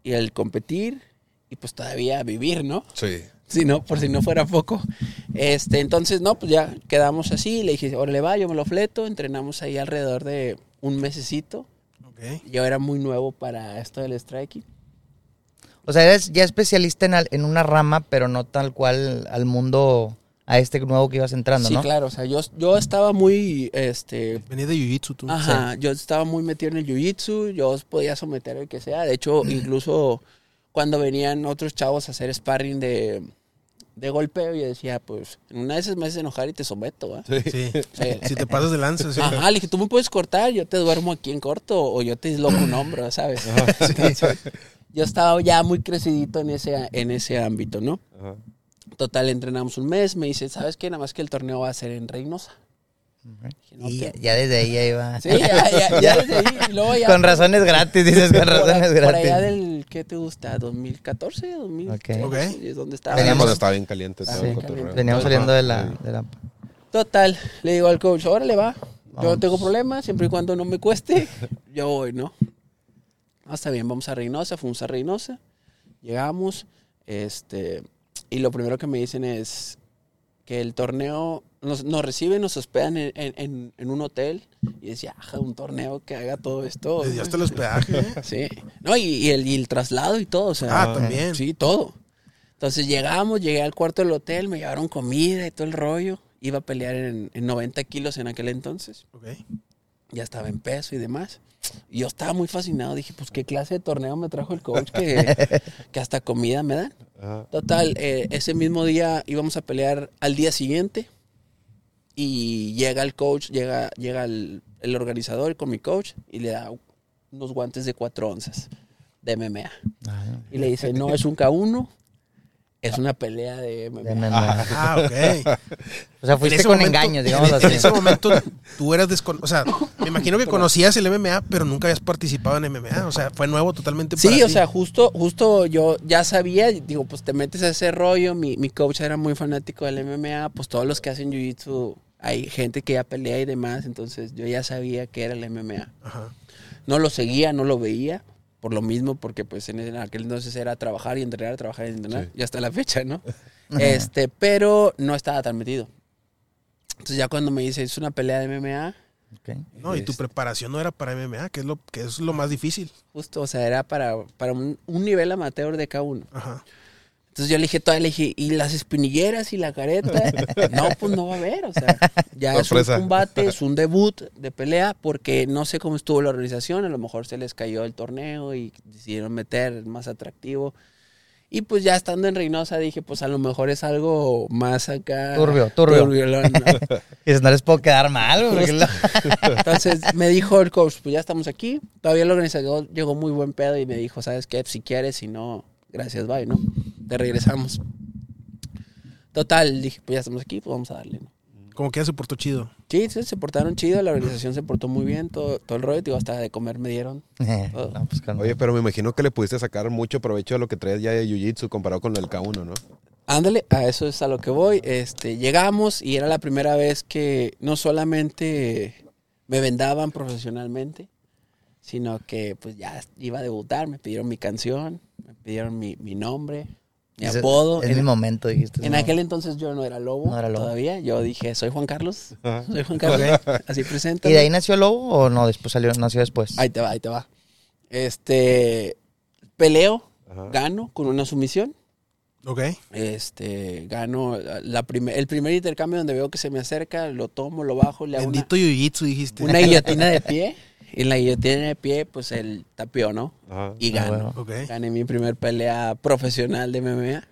B: y el competir y pues todavía vivir, ¿no?
A: Sí.
B: Si no, por si no fuera poco. Este, entonces, no, pues ya quedamos así. Le dije, órale, va, yo me lo fleto. Entrenamos ahí alrededor de un mesecito.
C: Ok.
B: Yo era muy nuevo para esto del striking.
D: O sea, eres ya especialista en, al- en una rama, pero no tal cual al mundo, a este nuevo que ibas entrando,
B: sí,
D: ¿no?
B: claro. O sea, yo, yo estaba muy, este...
C: Venía de Jiu-Jitsu tú.
B: Ajá, yo estaba muy metido en el jiu-jitsu. Yo podía someter al que sea. De hecho, incluso cuando venían otros chavos a hacer sparring de, de golpeo, yo decía, pues, en una de esas me haces enojar y te someto.
A: Sí.
C: Sí.
B: Sí.
C: Si te pasas de lanza, sí.
B: Ajá, le dije, tú me puedes cortar, yo te duermo aquí en corto o yo te disloco un hombro, ¿sabes? Entonces, yo estaba ya muy crecidito en ese, en ese ámbito, ¿no?
A: Ajá.
B: Total, entrenamos un mes, me dice, ¿sabes qué? Nada más que el torneo va a ser en Reynosa. Dije, no,
D: Y ya, desde ahí ya iba.
B: Sí, ya, ya, ya desde ahí. y luego ya
D: Con razones gratis, dices, con
B: por,
D: razones
B: por
D: gratis.
B: allá del, ¿qué te gusta? ¿2014? ¿2015?
C: Ok.
B: Es donde estaba.
D: Veníamos-
A: Cuando estaba bien caliente todo
B: Sí.
D: Veníamos
B: Ajá.
D: saliendo de la, de la...
B: Total, le digo al coach, órale va. Yo no tengo problema, siempre y cuando no me cueste, yo voy, ¿no? Ah, está bien, vamos a Reynosa, fuimos a Reynosa, llegamos, este, y lo primero que me dicen es que el torneo, nos, nos reciben, nos hospedan en, en- en- un hotel, y decía, ajá, un torneo que haga todo esto.
C: Desde hasta el hospedaje.
B: Sí, no, y, y el, y el traslado y todo, o sea.
C: Ah, también.
B: Sí, todo. Entonces llegamos, llegué al cuarto del hotel, me llevaron comida y todo el rollo. Iba a pelear en, en 90 kilos en aquel entonces.
C: Ok.
B: ya estaba en peso y demás. Y yo estaba muy fascinado, dije, pues qué clase de torneo me trajo el coach que, que hasta comida me dan.
A: Ajá.
B: Total, eh, ese mismo día íbamos a pelear al día siguiente y llega el coach, llega, llega el, el organizador con mi coach y le da unos guantes de 4 onzas de MMA. Y le dice, no es un K1, es una pelea de MMA.
D: De MMA.
C: Ah, ok.
D: O sea, fuiste con
C: momento-
D: engaños, digamos
C: en,
D: así.
C: En ese momento tú eras desconocido. O sea, me imagino que conocías el MMA, pero nunca habías participado en MMA. O sea, fue nuevo totalmente para
B: Sí, o
C: ti.
B: sea, justo, justo yo ya sabía, digo, pues te metes a ese rollo, mi, mi coach era muy fanático del MMA, pues todos los que hacen Jiu-Jitsu, hay gente que ya pelea y demás, entonces yo ya sabía que era el MMA.
C: Ajá.
B: No lo seguía, no lo veía, por lo mismo, porque pues en aquel entonces era trabajar y entrenar, trabajar y entrenar,
A: Sí.
B: y hasta la fecha, ¿no? este, pero no estaba tan metido. Entonces ya cuando me dice, es una pelea de MMA,
D: Ok.
C: No, y tu
B: Este.
C: preparación no era para MMA, que es lo, que es lo más difícil.
B: justo, o sea, era para, para un, un nivel amateur de K1.
C: Ajá.
B: Entonces yo le dije, todavía le dije, ¿y las espinilleras y la careta? no, pues no va a haber, o sea, ya
A: Sorpresa.
B: es un combate, es un debut de pelea, porque no sé cómo estuvo la organización, a lo mejor se les cayó el torneo y decidieron meter más atractivo. Y pues ya estando en Reynosa dije, pues a lo mejor es algo más acá.
D: Turbio, turbio.
B: turbiolón, ¿no?
D: Y dices, no les puedo quedar mal, porque
B: Entonces me dijo el coach, pues ya estamos aquí. Todavía el organizador llegó muy buen pedo y me dijo, ¿sabes qué? Si quieres, si no, gracias, bye, ¿no? Te regresamos. Total, dije, pues ya estamos aquí, pues vamos a darle, ¿no?
C: Como que ya se portó chido.
B: Sí, sí, se portaron chido, la organización se portó muy bien, todo, todo el rollo, digo, hasta de comer me dieron.
D: No, pues,
A: Oye, pero me imagino que le pudiste sacar mucho provecho a lo que traes ya de Jiu-Jitsu comparado con el K1, ¿no?
B: Ándale, a eso es a lo que voy. Este, llegamos y era la primera vez que no solamente me vendaban profesionalmente, sino que pues ya iba a debutar, me pidieron mi canción, pidieron mi, mi nombre, mi
D: Ese-
B: apodo.
D: Es
B: En,
D: mi momento, dijiste.
B: en
D: no.
B: aquel entonces yo no era lobo,
D: No era Lobo.
B: todavía. Yo dije, soy Juan Carlos. Soy Juan Carlos. Así presenta.
D: ¿Y de ahí nació Lobo o no? Después salió, nació después.
B: Ahí te va, ahí te va. Este, peleo,
A: Ajá.
B: gano con una sumisión.
C: Ok.
B: Este, gano la primer, el primer intercambio donde veo que se me acerca, lo tomo, lo bajo, le hago una,
C: Bendito Jiu-Jitsu, dijiste.
B: una guillotina de pie. Y en la guillotina de pie, pues el tapió, ¿no?
A: Ajá.
B: Y
D: Ah,
B: gano.
D: bueno.
C: Ok.
B: Gané mi primer pelea profesional de MMA.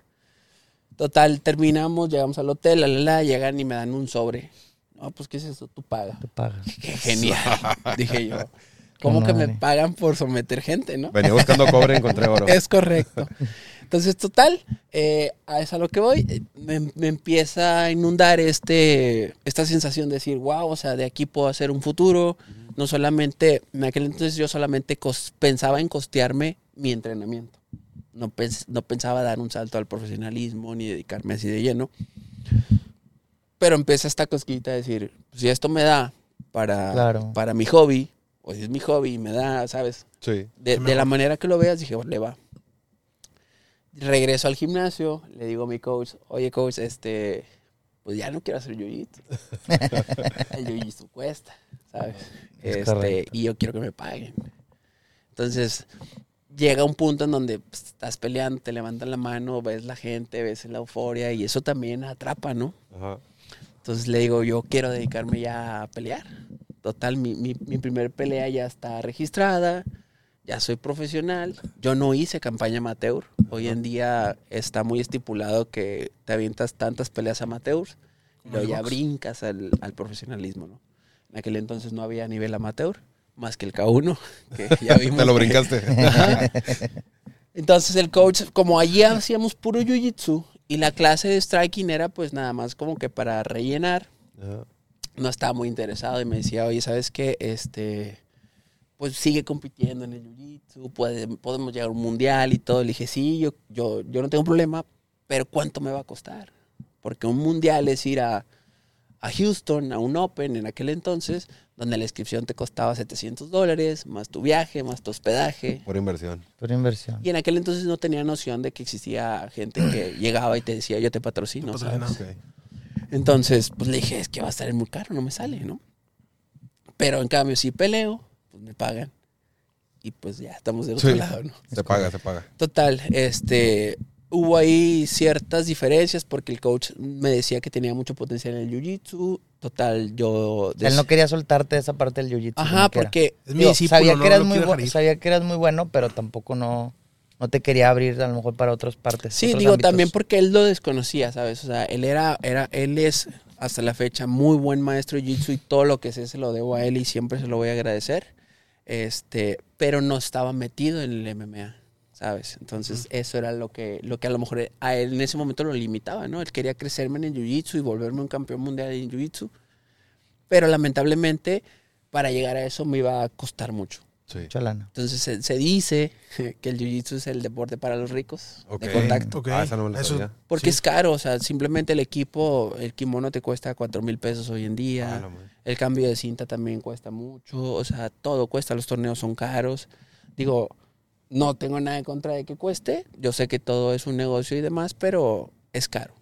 B: Total, terminamos, llegamos al hotel, la, la, la, llegan y me dan un sobre. No, pues, ¿qué es eso? Tú pagas.
D: Te pagas.
B: Qué genial, dije yo. ¿Cómo
D: Qué
B: que me pagan por someter gente, no?
A: Venía buscando cobre, encontré oro.
B: Es correcto. Entonces, total, eh, a eso a lo que voy, eh, me, me empieza a inundar este, esta sensación de decir, wow, o sea, de aquí puedo hacer un futuro. No solamente, en aquel entonces yo solamente cos- pensaba en costearme mi entrenamiento. No, pens- no pensaba dar un salto al profesionalismo ni dedicarme así de lleno. Pero empieza esta cosquita de decir, si esto me da para,
D: Claro.
B: para mi hobby, o si es mi hobby y me da, ¿sabes?
A: Sí.
B: De, de la manera que lo veas, dije, "Bueno, le va. Regreso al gimnasio, le digo a mi coach, oye coach, este, pues ya no quiero hacer jiu-jitsu. El jiu-jitsu cuesta, ¿sabes?
D: Es
B: Este, y yo quiero que me paguen. Entonces, llega un punto en donde pues, estás peleando, te levantan la mano, ves la gente, ves la euforia y eso también atrapa, ¿no?
A: Ajá.
B: Entonces le digo, yo quiero dedicarme ya a pelear. Total, mi, mi, mi primer pelea ya está registrada, ya soy profesional. Yo no hice campaña amateur. Hoy en día está muy estipulado que te avientas tantas peleas amateurs, luego ya
C: box.
B: brincas al, al profesionalismo, ¿no? En aquel entonces no había nivel amateur, más que el K1, que ya vimos.
A: Te lo brincaste.
B: Entonces el coach, como allí hacíamos puro jiu-jitsu y la clase de striking era pues nada más como que para rellenar, no estaba muy interesado y me decía, oye, ¿sabes qué? Este, pues sigue compitiendo en el jiu-jitsu, puede- podemos llegar a un mundial y todo. Le dije, sí, yo, yo, yo no tengo problema, pero ¿cuánto me va a costar? Porque un mundial es ir a, a Houston, a un Open en aquel entonces, donde la inscripción te costaba 700 dólares, más tu viaje, más tu hospedaje.
A: Por inversión.
D: Pura inversión.
B: Y en aquel entonces no tenía noción de que existía gente que llegaba y te decía, yo te patrocino.
C: Te
B: ¿sabes?
C: patrocino.
A: Ok.
B: Entonces, pues le dije, es que va a estar muy caro, no me sale, ¿no? Pero en cambio, si peleo, pues me pagan. Y pues ya estamos del otro
A: Sí.
B: lado, ¿no?
A: Se paga, se paga.
B: Total, este, hubo ahí ciertas diferencias porque el coach me decía que tenía mucho potencial en el jiu-jitsu. Total, yo...
D: Él no quería soltarte esa parte del jiu-jitsu.
B: Ajá, porque...
C: Es mi
D: Digo,
C: discípulo,
D: sabía,
C: no
D: que eras muy sabía que eras bueno, pero tampoco no, no te quería abrir a lo mejor para otras partes.
B: Sí, digo,
D: ámbitos.
B: también porque él lo desconocía, ¿sabes? O sea, él era, era, él es hasta la fecha muy buen maestro de Jiu-Jitsu y todo lo que sé se lo debo a él y siempre se lo voy a agradecer. Este, pero no estaba metido en el MMA, ¿sabes? Entonces, eso era lo que, lo que a lo mejor a él en ese momento lo limitaba, ¿no? Él quería crecerme en el Jiu-Jitsu y volverme un campeón mundial en Jiu-Jitsu. Pero lamentablemente, para llegar a eso me iba a costar mucho.
A: Sí.
D: Mucha lana.
B: Entonces se, se dice que el jiu-jitsu es el deporte para los ricos de contacto.
A: Ah, esa no me la
C: eso-
A: sabía.
B: Porque
C: Sí.
B: es caro, o sea, simplemente el equipo, el kimono te cuesta cuatro mil pesos hoy en
A: Ah,
B: día.
A: madre.
B: El cambio de cinta también cuesta mucho. O sea, todo cuesta. Los torneos son caros. Digo, no tengo nada en contra de que cueste. Yo sé que todo es un negocio y demás, pero es caro.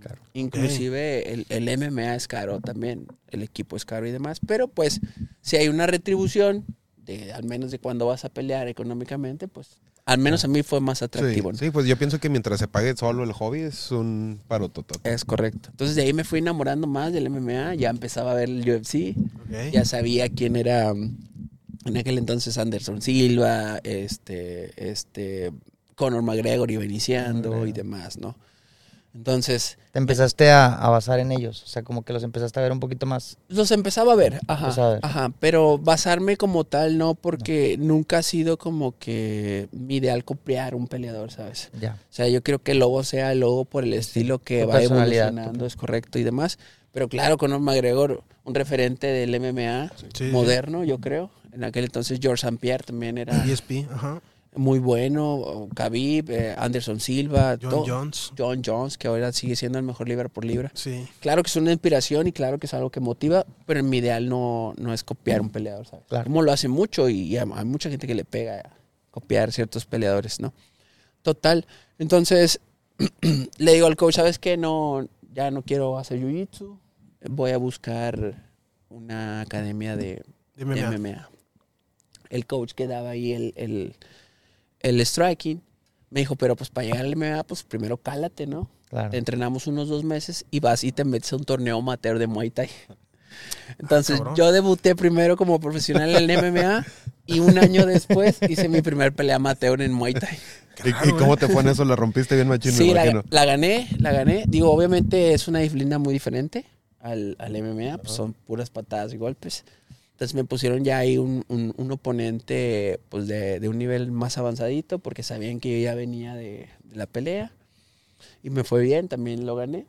D: Claro.
B: Inclusive el, el MMA es caro también. El equipo es caro y demás. Pero pues, si hay una retribución, de, al menos de cuando vas a pelear económicamente, pues al menos a mí fue más atractivo.
A: Sí,
B: ¿no?
A: sí, pues yo pienso que mientras se pague solo el hobby es un parototote.
B: Es correcto. Entonces de ahí me fui enamorando más del MMA. Ya empezaba a ver el UFC. Ya sabía quién era mm, en aquel entonces Anderson Silva, este, este, Conor McGregor iba iniciando y demás, ¿no? Entonces,
D: Te empezaste a, a basar en ellos. O sea, como que los empezaste a ver un poquito más.
B: los empezaba a ver, ajá,
D: Empezaba a ver.
B: ajá, pero basarme como tal no, porque nunca ha sido como que mi ideal copiar un peleador, ¿sabes?
D: Ya.
B: O sea, yo quiero que el logo sea el logo por el estilo que
D: tu
B: va evolucionando, es correcto y demás. Pero claro, Conor McGregor, un referente del MMA
C: sí.
B: moderno, yo creo. En aquel entonces George St. Pierre también era
C: ESP, ajá.
B: Muy bueno. Khabib, eh, Anderson Silva,
C: John Jones.
B: John Jones, que ahora sigue siendo el mejor libra por libra.
C: Sí.
B: Claro que es una inspiración y claro que es algo que motiva, pero mi ideal no, no es copiar un peleador, ¿sabes?
D: Claro.
B: Como lo hace mucho y, y hay mucha gente que le pega a copiar ciertos peleadores, ¿no? Total. Entonces, le digo al coach, ¿sabes qué? No, ya no quiero hacer jiu-jitsu. Voy a buscar una academia de,
C: MMA.
B: MMA. El coach que daba ahí el, el, el striking me dijo, pero pues para llegar al MMA, pues primero cálate, ¿no?
D: Claro.
B: Te entrenamos unos dos meses y vas y te metes a un torneo amateur de Muay Thai. Entonces yo debuté primero como profesional en el MMA y un año después hice mi primer pelea amateur en Muay Thai.
A: ¿Y, cómo
C: eh.
A: te fue en eso? ¿La rompiste bien machín,
B: Sí, la gané, la gané. Digo, obviamente es una disciplina muy diferente al, al MMA, pues son puras patadas y golpes. Entonces me pusieron ya ahí un, un- un oponente pues de, de un nivel más avanzadito porque sabían que yo ya venía de, de la pelea. Y me fue bien, también lo gané.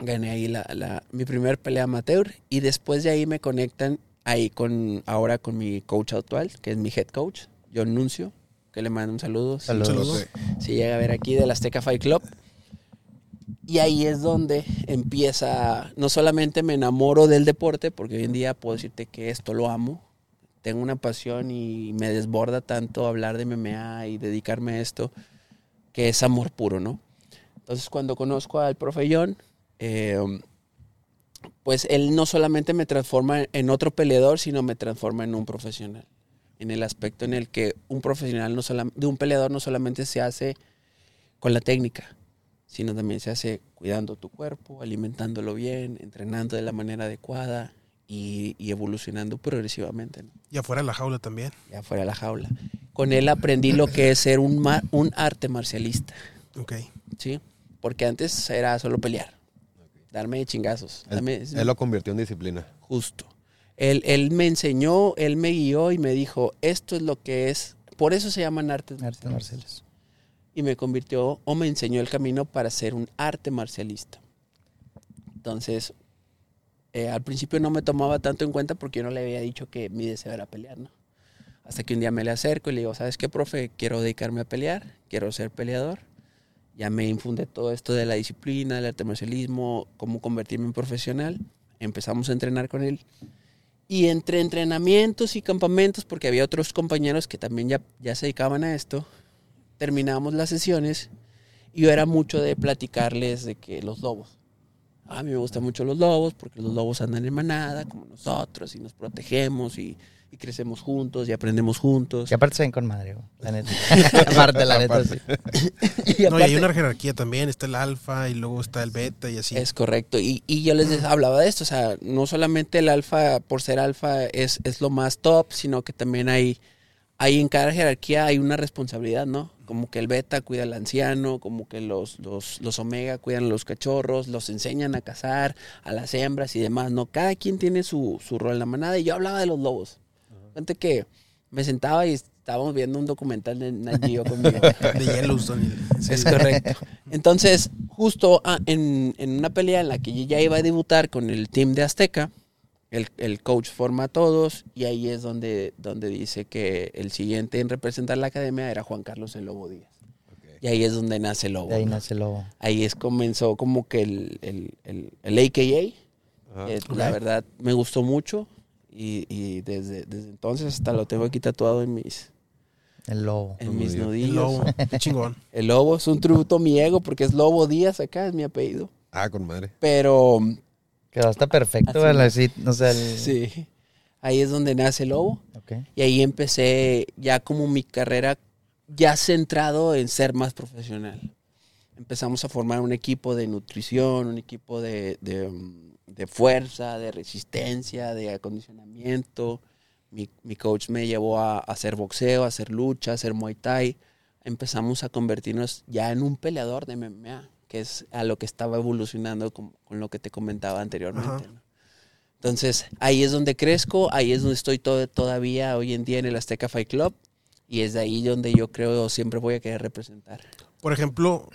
B: Gané ahí la, la- mi primer pelea amateur y después de ahí me conectan ahí con ahora con mi coach actual, que es mi head coach, John Nuncio, que le mando un saludo.
D: Saludos.
C: Saludos.
B: Si llega a ver aquí del Azteca Fight Club. Y ahí es donde empieza, no solamente me enamoro del deporte, porque hoy en día puedo decirte que esto lo amo, tengo una pasión y me desborda tanto hablar de MMA y dedicarme a esto, que es amor puro, ¿no? Entonces cuando conozco al profe eh, pues él no solamente me transforma en otro peleador, sino me transforma en un profesional. En el aspecto en el que un profesional no de un peleador no solamente se hace con la técnica, sino también se hace cuidando tu cuerpo, alimentándolo bien, entrenando de la manera adecuada y, y evolucionando progresivamente, ¿no?
C: Y afuera de la jaula también.
B: ya fuera de la jaula. Con él aprendí lo que es ser un, arte marcialista,
C: Ok.
B: ¿sí? Porque antes era solo pelear, darme chingazos.
A: Él,
B: darme-
A: él lo convirtió en disciplina.
B: Justo. Él, él me enseñó, él me guió y me dijo, esto es lo que es, por eso se llaman artes
D: Artes
B: marciales.
D: marciales.
B: Y me convirtió o me enseñó el camino para ser un arte marcialista. Entonces, eh, al principio no me tomaba tanto en cuenta porque yo no le había dicho que mi deseo era pelear, ¿no? Hasta que un día me le acerco y le digo, ¿sabes qué, profe? Quiero dedicarme a pelear, quiero ser peleador. Ya me infunde todo esto de la disciplina, del arte marcialismo, cómo convertirme en profesional. Empezamos a entrenar con él. Y entre entrenamientos y campamentos, porque había otros compañeros que también ya, ya se dedicaban a esto, terminábamos las sesiones y yo era mucho de platicarles de que los lobos. A mí me gustan mucho los lobos porque los lobos andan en manada como nosotros y nos protegemos y, y crecemos juntos y aprendemos juntos.
D: Y aparte se ven con madre, la neta. aparte, la neta, sí.
B: Y
C: No, y hay
B: aparte-
C: una jerarquía también. Está el alfa y luego está el beta y así.
B: Es correcto. Y, y yo les hablaba de esto. O sea, no solamente el alfa, por ser alfa, es, es lo más top, sino que también hay, hay en cada jerarquía hay una responsabilidad, ¿no? Como que el beta cuida al anciano, como que los, los, los omega cuidan a los cachorros, los enseñan a cazar, a las hembras y demás, ¿no? Cada quien tiene su, su rol en la manada. Y yo hablaba de los lobos. Gente que me sentaba y estábamos viendo un documental de Nat Geo conmigo.
C: De Yellowstone. sí.
B: Es correcto. Entonces, justo ah, en, en una pelea en la que yo ya iba a debutar con el team de Azteca, el, el coach forma a todos y ahí es donde, donde dice que el siguiente en representar la academia era Juan Carlos el Lobo Díaz. Y ahí es donde nace el Lobo.
D: De ahí
B: ¿no?
D: nace el lobo.
B: Ahí es comenzó como que el, el, el, el AKA. Eh, La verdad me gustó mucho y, y desde, desde entonces hasta lo tengo aquí tatuado en mis,
D: El lobo.
B: en mis
A: Nudillos.
B: nudillos.
C: El lobo. Qué chingón.
B: El lobo es un tributo a mi ego porque es Lobo Díaz acá, es mi apellido.
A: Ah, con madre.
B: Pero
D: Quedó hasta perfecto, o sea, el-
B: sí, ahí es donde nace el lobo.
D: Ok.
B: Y ahí empecé ya como mi carrera ya centrado en ser más profesional. Empezamos a formar un equipo de nutrición, un equipo de, de, de fuerza, de resistencia, de acondicionamiento. Mi, mi coach me llevó a, a hacer boxeo, a hacer lucha, a hacer muay thai. Empezamos a convertirnos ya en un peleador de MMA, que es a lo que estaba evolucionando con, con lo que te comentaba anteriormente. Entonces, ahí es donde crezco, ahí es donde estoy todo, todavía hoy en día en el Azteca Fight Club y es de ahí donde yo creo siempre voy a querer representar.
C: Por ejemplo,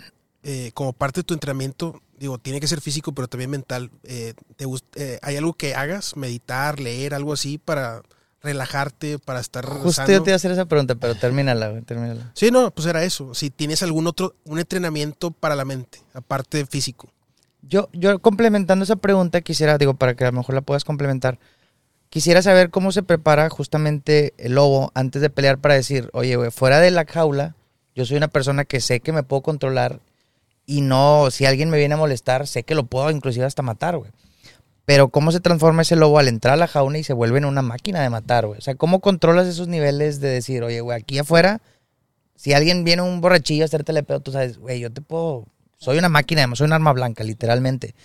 C: eh, como parte de tu entrenamiento, digo, tiene que ser físico, pero también mental. eh, ¿te eh, ¿Hay algo que hagas? ¿Meditar, leer, algo así para relajarte, para estar
D: Justo
C: sano?
D: yo te iba a hacer esa pregunta, pero termínala, termínala.
C: Sí, no, pues era eso. Si tienes algún otro, un entrenamiento para la mente, aparte de físico.
D: Yo, yo complementando esa pregunta, quisiera, digo, para que a lo mejor la puedas complementar, quisiera saber cómo se prepara justamente el lobo antes de pelear para decir, oye, güey, fuera de la jaula, yo soy una persona que sé que me puedo controlar y no, si alguien me viene a molestar, sé que lo puedo inclusive hasta matar, güey. Pero cómo se transforma ese lobo al entrar a la jaula y se vuelve en una máquina de matar, güey. O sea, cómo controlas esos niveles de decir, oye, güey, aquí afuera, si alguien viene un borrachillo a hacerte pedo, tú sabes, güey, yo te puedo, soy una máquina, soy un arma blanca, literalmente.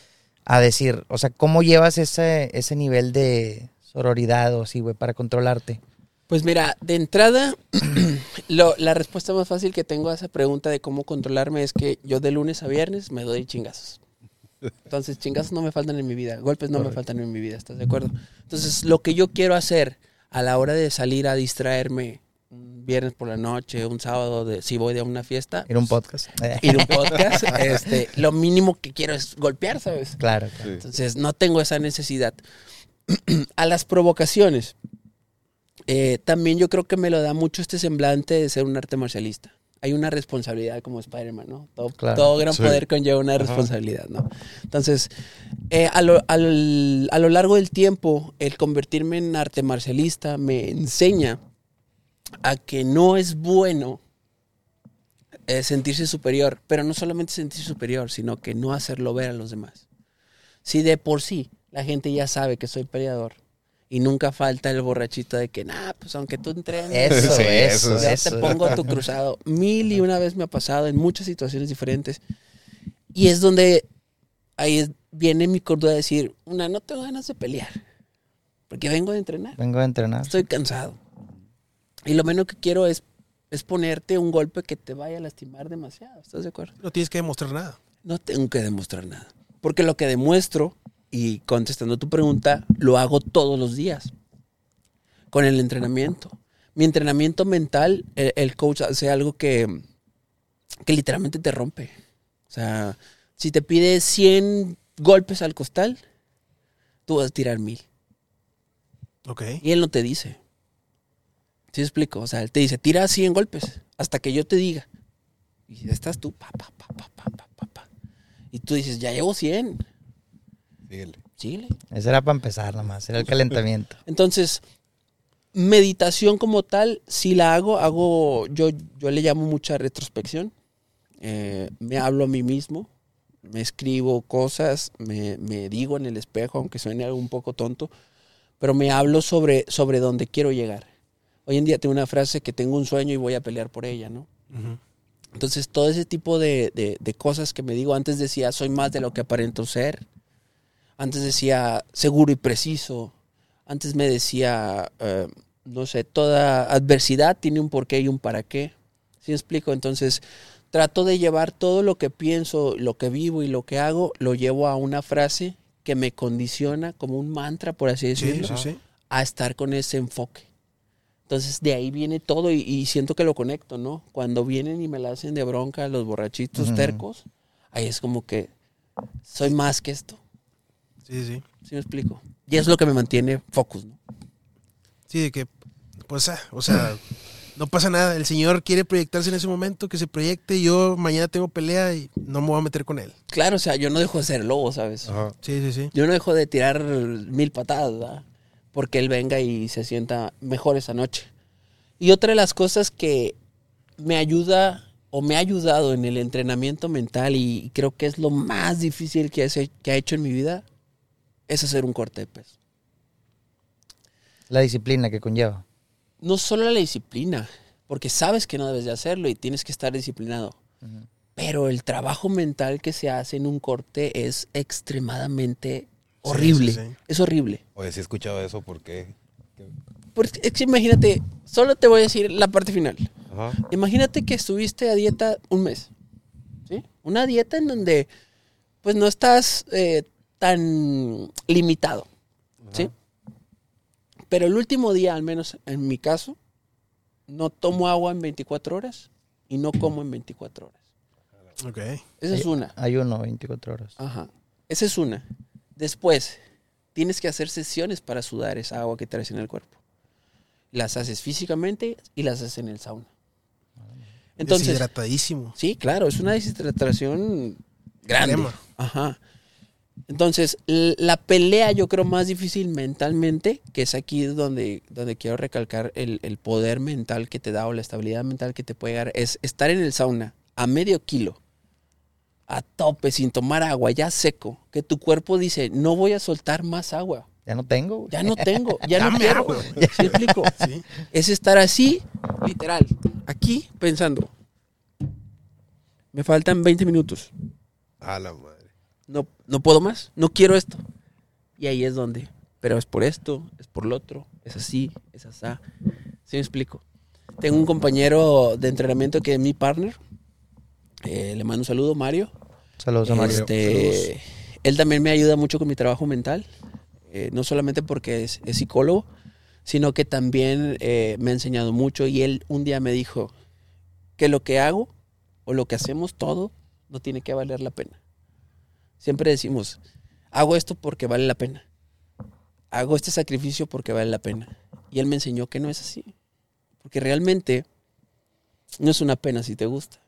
D: A decir, o sea, ¿cómo llevas ese, ese nivel de sororidad o así, güey, para controlarte?
B: Pues mira, de entrada, lo- la respuesta más fácil que tengo a esa pregunta de cómo controlarme es que yo de lunes a viernes me doy chingazos. Entonces, chingazos no me faltan en mi vida, golpes no me faltan en mi vida, ¿estás de acuerdo? Entonces, lo que yo quiero hacer a la hora de salir a distraerme un viernes por la noche, un sábado, de, si voy de una fiesta,
D: Ir a un podcast.
B: ir a un podcast, este, lo mínimo que quiero es golpear, ¿sabes?
D: claro, claro.
A: Sí.
B: Entonces, no tengo esa necesidad. a las provocaciones, eh, también yo creo que me lo da mucho este semblante de ser un arte marcialista. Hay una responsabilidad como Spider-Man, ¿no? Todo,
D: Claro.
B: todo gran
A: Sí.
B: poder conlleva una responsabilidad, ¿no? Entonces, eh, a, lo, a lo largo del tiempo, el convertirme en arte marcialista me enseña a que no es bueno eh, sentirse superior, pero no solamente sentirse superior, sino que no hacerlo ver a los demás. Si de por sí la gente ya sabe que soy peleador y nunca falta el borrachito de que, nah, pues aunque tú entrenes,
D: Eso,
A: Sí,
D: eso,
A: eso,
B: ya
D: eso.
B: te pongo tu cruzado. Mil y una vez me ha pasado en muchas situaciones diferentes. Y es donde ahí es- viene mi cordura de decir, una, no tengo ganas de pelear, porque vengo de entrenar.
D: Vengo a entrenar.
B: Estoy cansado. Y lo menos que quiero es, es ponerte un golpe que te vaya a lastimar demasiado. ¿Estás de acuerdo?
C: No tienes que demostrar nada.
B: No tengo que demostrar nada. Porque lo que demuestro, y contestando tu pregunta, lo hago todos los días con el entrenamiento. Mi entrenamiento mental, el, coach hace algo que, que literalmente te rompe. O sea, si te pide 100 golpes al costal, tú vas a tirar 1000.
C: Ok.
B: Y él no te dice. ¿Sí explico? O sea, él te dice, tira 100 golpes hasta que yo te diga. Y estás tú, pa, pa, pa, pa, pa, pa, pa. Y tú dices, ya llevo 100.
A: Síguele.
B: Síguele.
D: Ese era para empezar nomás, era el calentamiento.
B: Entonces, meditación como tal, si la hago, hago, yo, yo le llamo mucha retrospección. Eh, me hablo a mí mismo, me escribo cosas, me, me digo en el espejo, aunque suene algo un poco tonto, pero me hablo sobre, sobre dónde quiero llegar. Hoy en día tengo una frase que tengo un sueño y voy a pelear por ella, ¿no? Entonces, todo ese tipo de, de- de cosas que me digo, antes decía, soy más de lo que aparento ser. Antes decía, seguro y preciso. Antes me decía, eh, no sé, toda adversidad tiene un porqué y un para qué. ¿Sí me explico? Entonces, trato de llevar todo lo que pienso, lo que vivo y lo que hago, lo llevo a una frase que me condiciona como un mantra, por así
C: Sí,
B: decirlo
C: sí, sí.
B: a estar con ese enfoque. Entonces de ahí viene todo y, y siento que lo conecto, ¿no? Cuando vienen y me la hacen de bronca los borrachitos tercos, ahí es como que soy más que esto.
C: Sí, sí.
B: ¿Sí me explico? Y es lo que me mantiene focus, ¿no?
C: Sí, de que, pues, ah, o sea, no pasa nada. El señor quiere proyectarse en ese momento, que se proyecte. Yo mañana tengo pelea y no me voy a meter con él.
B: Claro, o sea, yo no dejo de ser lobo, ¿sabes?
A: Ajá.
C: Sí, sí, sí.
B: Yo no dejo de tirar mil patadas, ¿verdad? Porque él venga y se sienta mejor esa noche. Y otra de las cosas que me ayuda o me ha ayudado en el entrenamiento mental y creo que es lo más difícil que, hace- que ha hecho en mi vida es hacer un corte de peso.
D: La disciplina que conlleva.
B: No solo la disciplina, porque sabes que no debes de hacerlo y tienes que estar disciplinado. Pero el trabajo mental que se hace en un corte es extremadamente horrible.
C: sí, sí.
B: Es horrible.
A: Oye, sí he escuchado eso, ¿por qué?
B: Porque es que imagínate, solo te voy a decir la parte final.
A: Ajá.
B: Imagínate que estuviste a dieta un mes. ¿Sí? Una dieta en donde pues no estás eh, tan limitado. ¿Sí? Pero el último día, al menos en mi caso, no tomo agua en 24 horas y no como en 24 horas.
C: Ok.
B: Esa es una.
D: Ayuno 24 horas.
B: Ajá. Esa es una. Después, tienes que hacer sesiones para sudar esa agua que traes en el cuerpo. Las haces físicamente y las haces en el sauna. Entonces,
C: Deshidratadísimo.
B: sí, claro, es una deshidratación grande.
C: Extrema.
B: Ajá. Entonces, la pelea yo creo más difícil mentalmente, que es aquí donde, donde quiero recalcar el, el poder mental que te da o la estabilidad mental que te puede dar, es estar en el sauna a medio kilo, a tope, sin tomar agua, ya seco, que tu cuerpo dice, no voy a soltar más agua,
D: Ya no tengo.
B: ya no tengo, ya no quiero.
C: agua.
B: ¿Sí me explico?
C: Sí.
B: Es estar así, literal, aquí pensando, me faltan 20 minutos,
A: A la madre.
B: No, no puedo más, no quiero esto. Y ahí es donde, pero es por esto, es por lo otro, es así, es asá. ¿Sí me explico? Tengo un compañero de entrenamiento que es mi partner, eh, le mando un saludo, Mario.
D: Saludos a Mario.
B: Este, él también me ayuda mucho con mi trabajo mental, eh, no solamente porque es, es psicólogo, sino que también eh, me ha enseñado mucho y él un día me dijo que lo que hago o lo que hacemos todo no tiene que valer la pena. Siempre decimos, hago esto porque vale la pena. Hago este sacrificio porque vale la pena. Y él me enseñó que no es así. Porque realmente no es una pena si te gusta.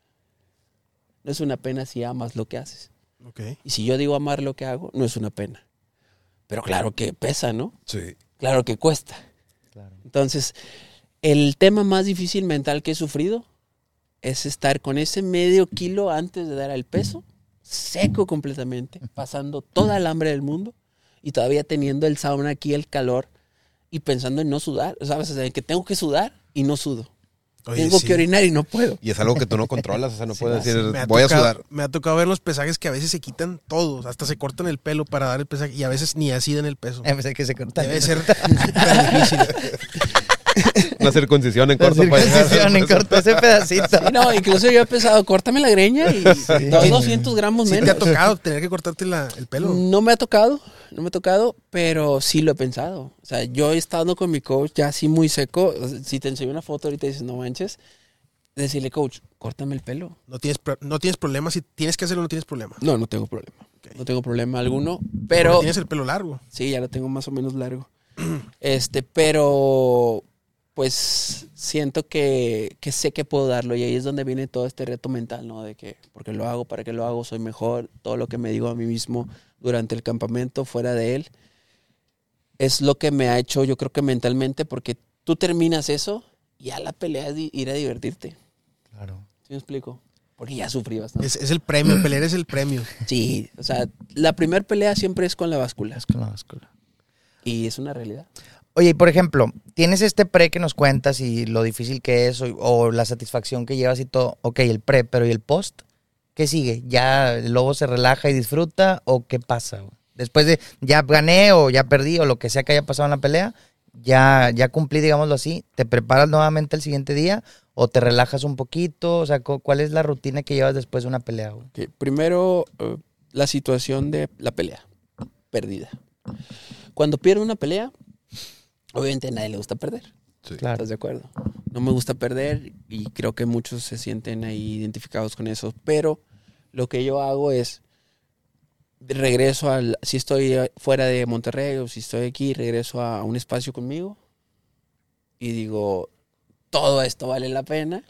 B: No es una pena si amas lo que haces. Y si yo digo amar lo que hago, no es una pena. Pero claro que pesa, ¿no?
A: Sí.
B: Claro que cuesta.
D: Claro.
B: Entonces, el tema más difícil mental que he sufrido es estar con ese medio kilo antes de dar al peso, seco completamente, pasando toda el hambre del mundo y todavía teniendo el sauna aquí, el calor y pensando en no sudar, ¿sabes? O sea, que tengo que sudar y no sudo.
C: Oye,
B: tengo
C: sí.
B: que orinar y no puedo.
A: Y es algo que tú no controlas, o sea, no puedes decir,
C: Me ha
A: voy a
C: tocado-
A: sudar.
C: Me ha tocado ver los pesajes que a veces se quitan todos, hasta se cortan el pelo para dar el pesaje y a veces ni así dan el peso.
D: Empecé Eh, que se corta.
C: Debe ser súper difícil.
A: Una circuncisión en
D: La
A: corto para llegar.
D: circuncisión en corto ese pedacito.
B: Sí, no, incluso yo he pensado, córtame la greña y doy 200 gramos
C: ¿Sí te
B: menos.
C: ha tocado tener que cortarte la- el pelo?
B: No me ha tocado, no me ha tocado, pero sí lo he pensado. O sea, yo he estado con mi coach ya así muy seco. Si te enseño una foto ahorita y dices, no manches, decirle, coach, córtame el pelo.
C: No tienes, no tienes problema. Si tienes que hacerlo, no tienes problema.
B: No, no tengo problema. No tengo problema alguno,
C: Porque
B: pero
C: Tienes el pelo largo.
B: sí, ya lo tengo más o menos largo. Este, pero pues siento que, que sé que puedo darlo y ahí es donde viene todo este reto mental, ¿no? De que, porque lo hago, para que lo hago, soy mejor, todo lo que me digo a mí mismo durante el campamento, fuera de él, es lo que me ha hecho, yo creo que mentalmente, porque tú terminas eso y ya la pelea es ir a divertirte.
D: Claro.
B: ¿Sí me explico? Porque ya sufrí bastante.
C: Es, es el premio. Pelear es el premio.
B: Sí, o sea, la primera pelea siempre es con la báscula.
D: Es con la báscula.
B: Y es una realidad.
D: Oye, por ejemplo, tienes este pre que nos cuentas y lo difícil que es o, la satisfacción que llevas y todo. Ok, el pre, pero ¿y el post? ¿Qué sigue? ¿Ya el lobo se relaja y disfruta o qué pasa? Después de ya gané o ya perdí o lo que sea que haya pasado en la pelea, ya, ya cumplí, digámoslo así, ¿te preparas nuevamente el siguiente día o te relajas un poquito? O sea, cu- ¿cuál es la rutina que llevas después de una pelea?
B: Primero, eh, la situación de la pelea. Perdida. Cuando pierdo una pelea, obviamente a nadie le gusta perder.
A: Sí.
D: Claro.
B: ¿Estás de acuerdo? No me gusta perder y creo que muchos se sienten ahí identificados con eso. Pero lo que yo hago es regreso al. Si estoy eh, fuera de Monterrey o si estoy aquí, regreso a un espacio conmigo y digo: todo esto vale la pena.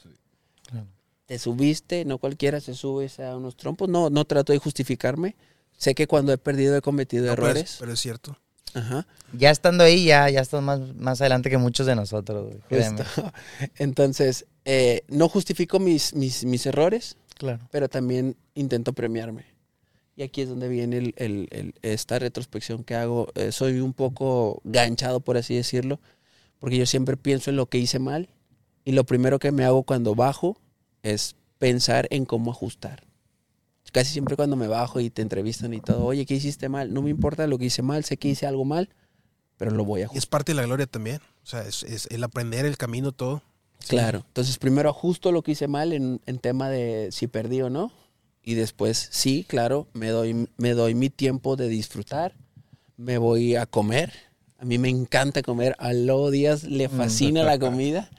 D: Claro.
B: Te subiste, no cualquiera se sube a unos trompos. No, no trato de justificarme. Sé que cuando he perdido he cometido
C: No, pero, es,
B: errores.
C: pero es cierto.
B: Ajá.
D: Ya estando ahí, ya, ya estás más, más adelante que muchos de nosotros.
B: Entonces, eh, no justifico mis, mis, mis errores,
D: Claro.
B: pero también intento premiarme. Y aquí es donde viene el- el- el- esta retrospección que hago. Eh, soy un poco ganchado, por así decirlo, porque yo siempre pienso en lo que hice mal y lo primero que me hago cuando bajo es pensar en cómo ajustar. Casi siempre cuando me bajo y te entrevistan y todo, oye, ¿qué hiciste mal? No me importa lo que hice mal, sé que hice algo mal, pero lo voy a
C: Y
B: ajustar.
C: es parte de la gloria también. O sea, es, es el aprender, el camino, todo.
B: Claro. Entonces, primero ajusto lo que hice mal en, en tema de si perdí o no. Y después, sí, claro, me doy, me doy mi tiempo de disfrutar. Me voy a comer. A mí me encanta comer. A Díaz le fascina la comida.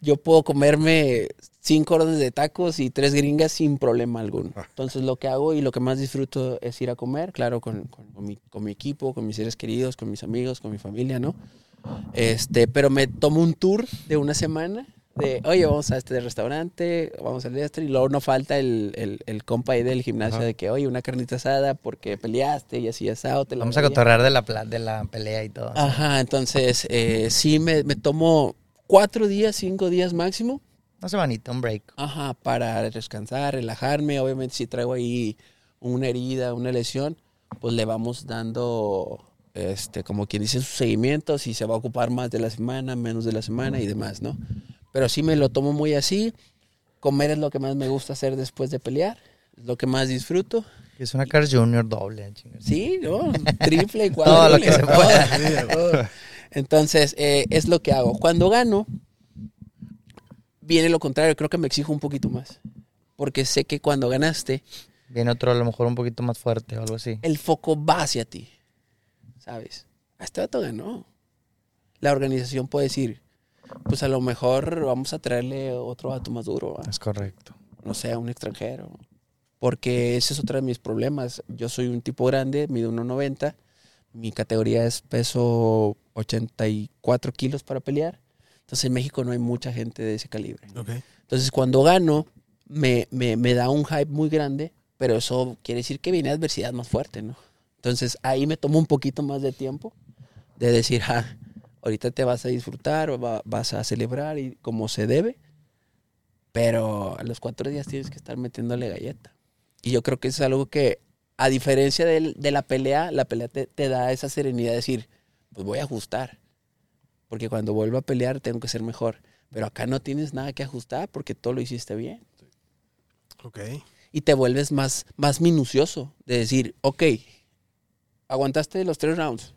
B: Yo puedo comerme cinco órdenes de tacos y tres gringas sin problema alguno. Entonces, lo que hago y lo que más disfruto es ir a comer, claro, con, con- con mi, con mi equipo, con mis seres queridos, con mis amigos, con mi familia, ¿no? Este, pero me tomo un tour de una semana de, oye, vamos a este restaurante, vamos al este, y luego no falta el, el, el compa ahí del gimnasio
A: Ajá.
B: de que, oye, una carnita asada porque peleaste y así asado. Te la
D: Vamos a
B: daría".
D: cotorrear de la, de la pelea y todo.
B: Ajá, entonces, eh, sí, me, me tomo cuatro días, cinco días máximo,
D: Una semanita, un break.
B: ajá, para descansar, relajarme. Obviamente, si traigo ahí una herida, una lesión, pues le vamos dando, este, como quien dice, su seguimiento, si se va a ocupar más de la semana, menos de la semana y demás, ¿no? Pero sí me lo tomo muy así. Comer es lo que más me gusta hacer después de pelear, es lo que más disfruto.
D: Es una Cars Junior doble. chingas.
B: Sí, ¿no? Triple,
D: Todo
B: cuádruple,
D: lo que se
B: todo,
D: pueda.
B: Entonces, eh, es lo que hago. Cuando gano, viene lo contrario. Creo que me exijo un poquito más. Porque sé que cuando ganaste,
D: Viene otro a lo mejor un poquito más fuerte o algo así.
B: el foco va hacia ti. ¿Sabes? A Este vato ganó. La organización puede decir, pues a lo mejor vamos a traerle otro vato más duro.
D: Es correcto.
B: no sé, a un extranjero. Porque ese es otro de mis problemas. Yo soy un tipo grande, mido 1,90. Mi categoría es peso 84 kilos para pelear. Entonces en México no hay mucha gente de ese calibre. Entonces cuando gano, me, me, me da un hype muy grande, pero eso quiere decir que viene adversidad más fuerte, ¿no? Entonces ahí me tomo un poquito más de tiempo de decir, ah, ahorita te vas a disfrutar, va- vas a celebrar y como se debe, pero a los cuatro días tienes que estar metiéndole galleta. Y yo creo que eso es algo que, a diferencia de, la pelea, la pelea te, te da esa serenidad de decir, pues voy a ajustar. Porque cuando vuelvo a pelear tengo que ser mejor. Pero acá no tienes nada que ajustar porque todo lo hiciste bien.
C: Ok.
B: Y te vuelves más, más minucioso de decir, ok, aguantaste los tres rounds.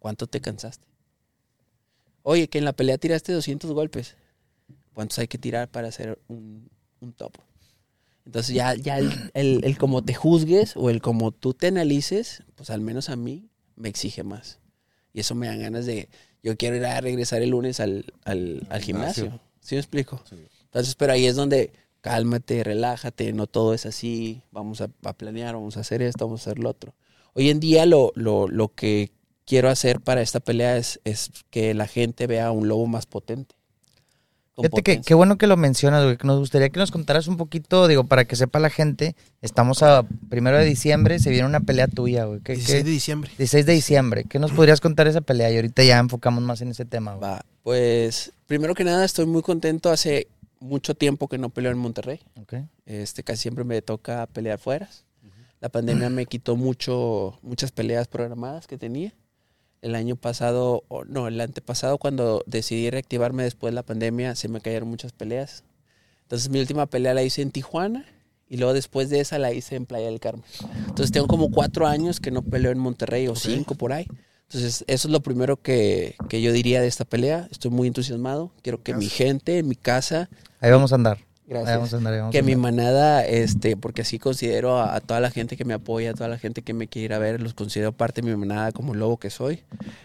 B: ¿Cuánto te cansaste? Oye, que en la pelea tiraste 200 golpes. ¿Cuántos hay que tirar para hacer un, un top? Entonces ya, ya el, el, el como te juzgues o el como tú te analices, pues al menos a mí me exige más. Y eso me dan ganas de, yo quiero ir a regresar el lunes al, al, al
A: Gimnasio.
B: gimnasio. ¿Sí me explico?
A: Sí.
B: Entonces, pero ahí es donde cálmate, relájate, no todo es así, vamos a, a planear, vamos a hacer esto, vamos a hacer lo otro. Hoy en día lo, lo, lo que quiero hacer para esta pelea es, es que la gente vea a un lobo más potente.
D: Fíjate que qué bueno que lo mencionas, güey. que Nos gustaría que nos contaras un poquito, digo, para que sepa la gente. Estamos a primero de diciembre, se viene una pelea tuya, güey. ¿Qué,
C: 16
D: qué-
C: de diciembre.
D: 16 de diciembre. ¿Qué nos podrías contar de esa pelea? Y ahorita ya enfocamos más en ese tema, güey.
B: Va, pues primero que nada estoy muy contento. Hace mucho tiempo que no peleo en Monterrey.
D: Ok.
B: Este, casi siempre me toca pelear fuera. La pandemia me quitó mucho, muchas peleas programadas que tenía. El año pasado, o no, el antepasado, cuando decidí reactivarme después de la pandemia, se me cayeron muchas peleas. Entonces mi última pelea la hice en Tijuana y luego después de esa la hice en Playa del Carmen. Entonces tengo como cuatro años que no peleo en Monterrey o cinco por ahí. Entonces eso es lo primero que, que yo diría de esta pelea. Estoy muy entusiasmado. Quiero que mi gente, en mi casa,
D: Ahí vamos a andar.
B: Gracias.
D: Ahí vamos a andar. ahí vamos
B: que
D: a
B: mi manada, este, porque así considero a, a toda la gente que me apoya, a toda la gente que me quiere ir a ver, los considero parte de mi manada como lobo que soy.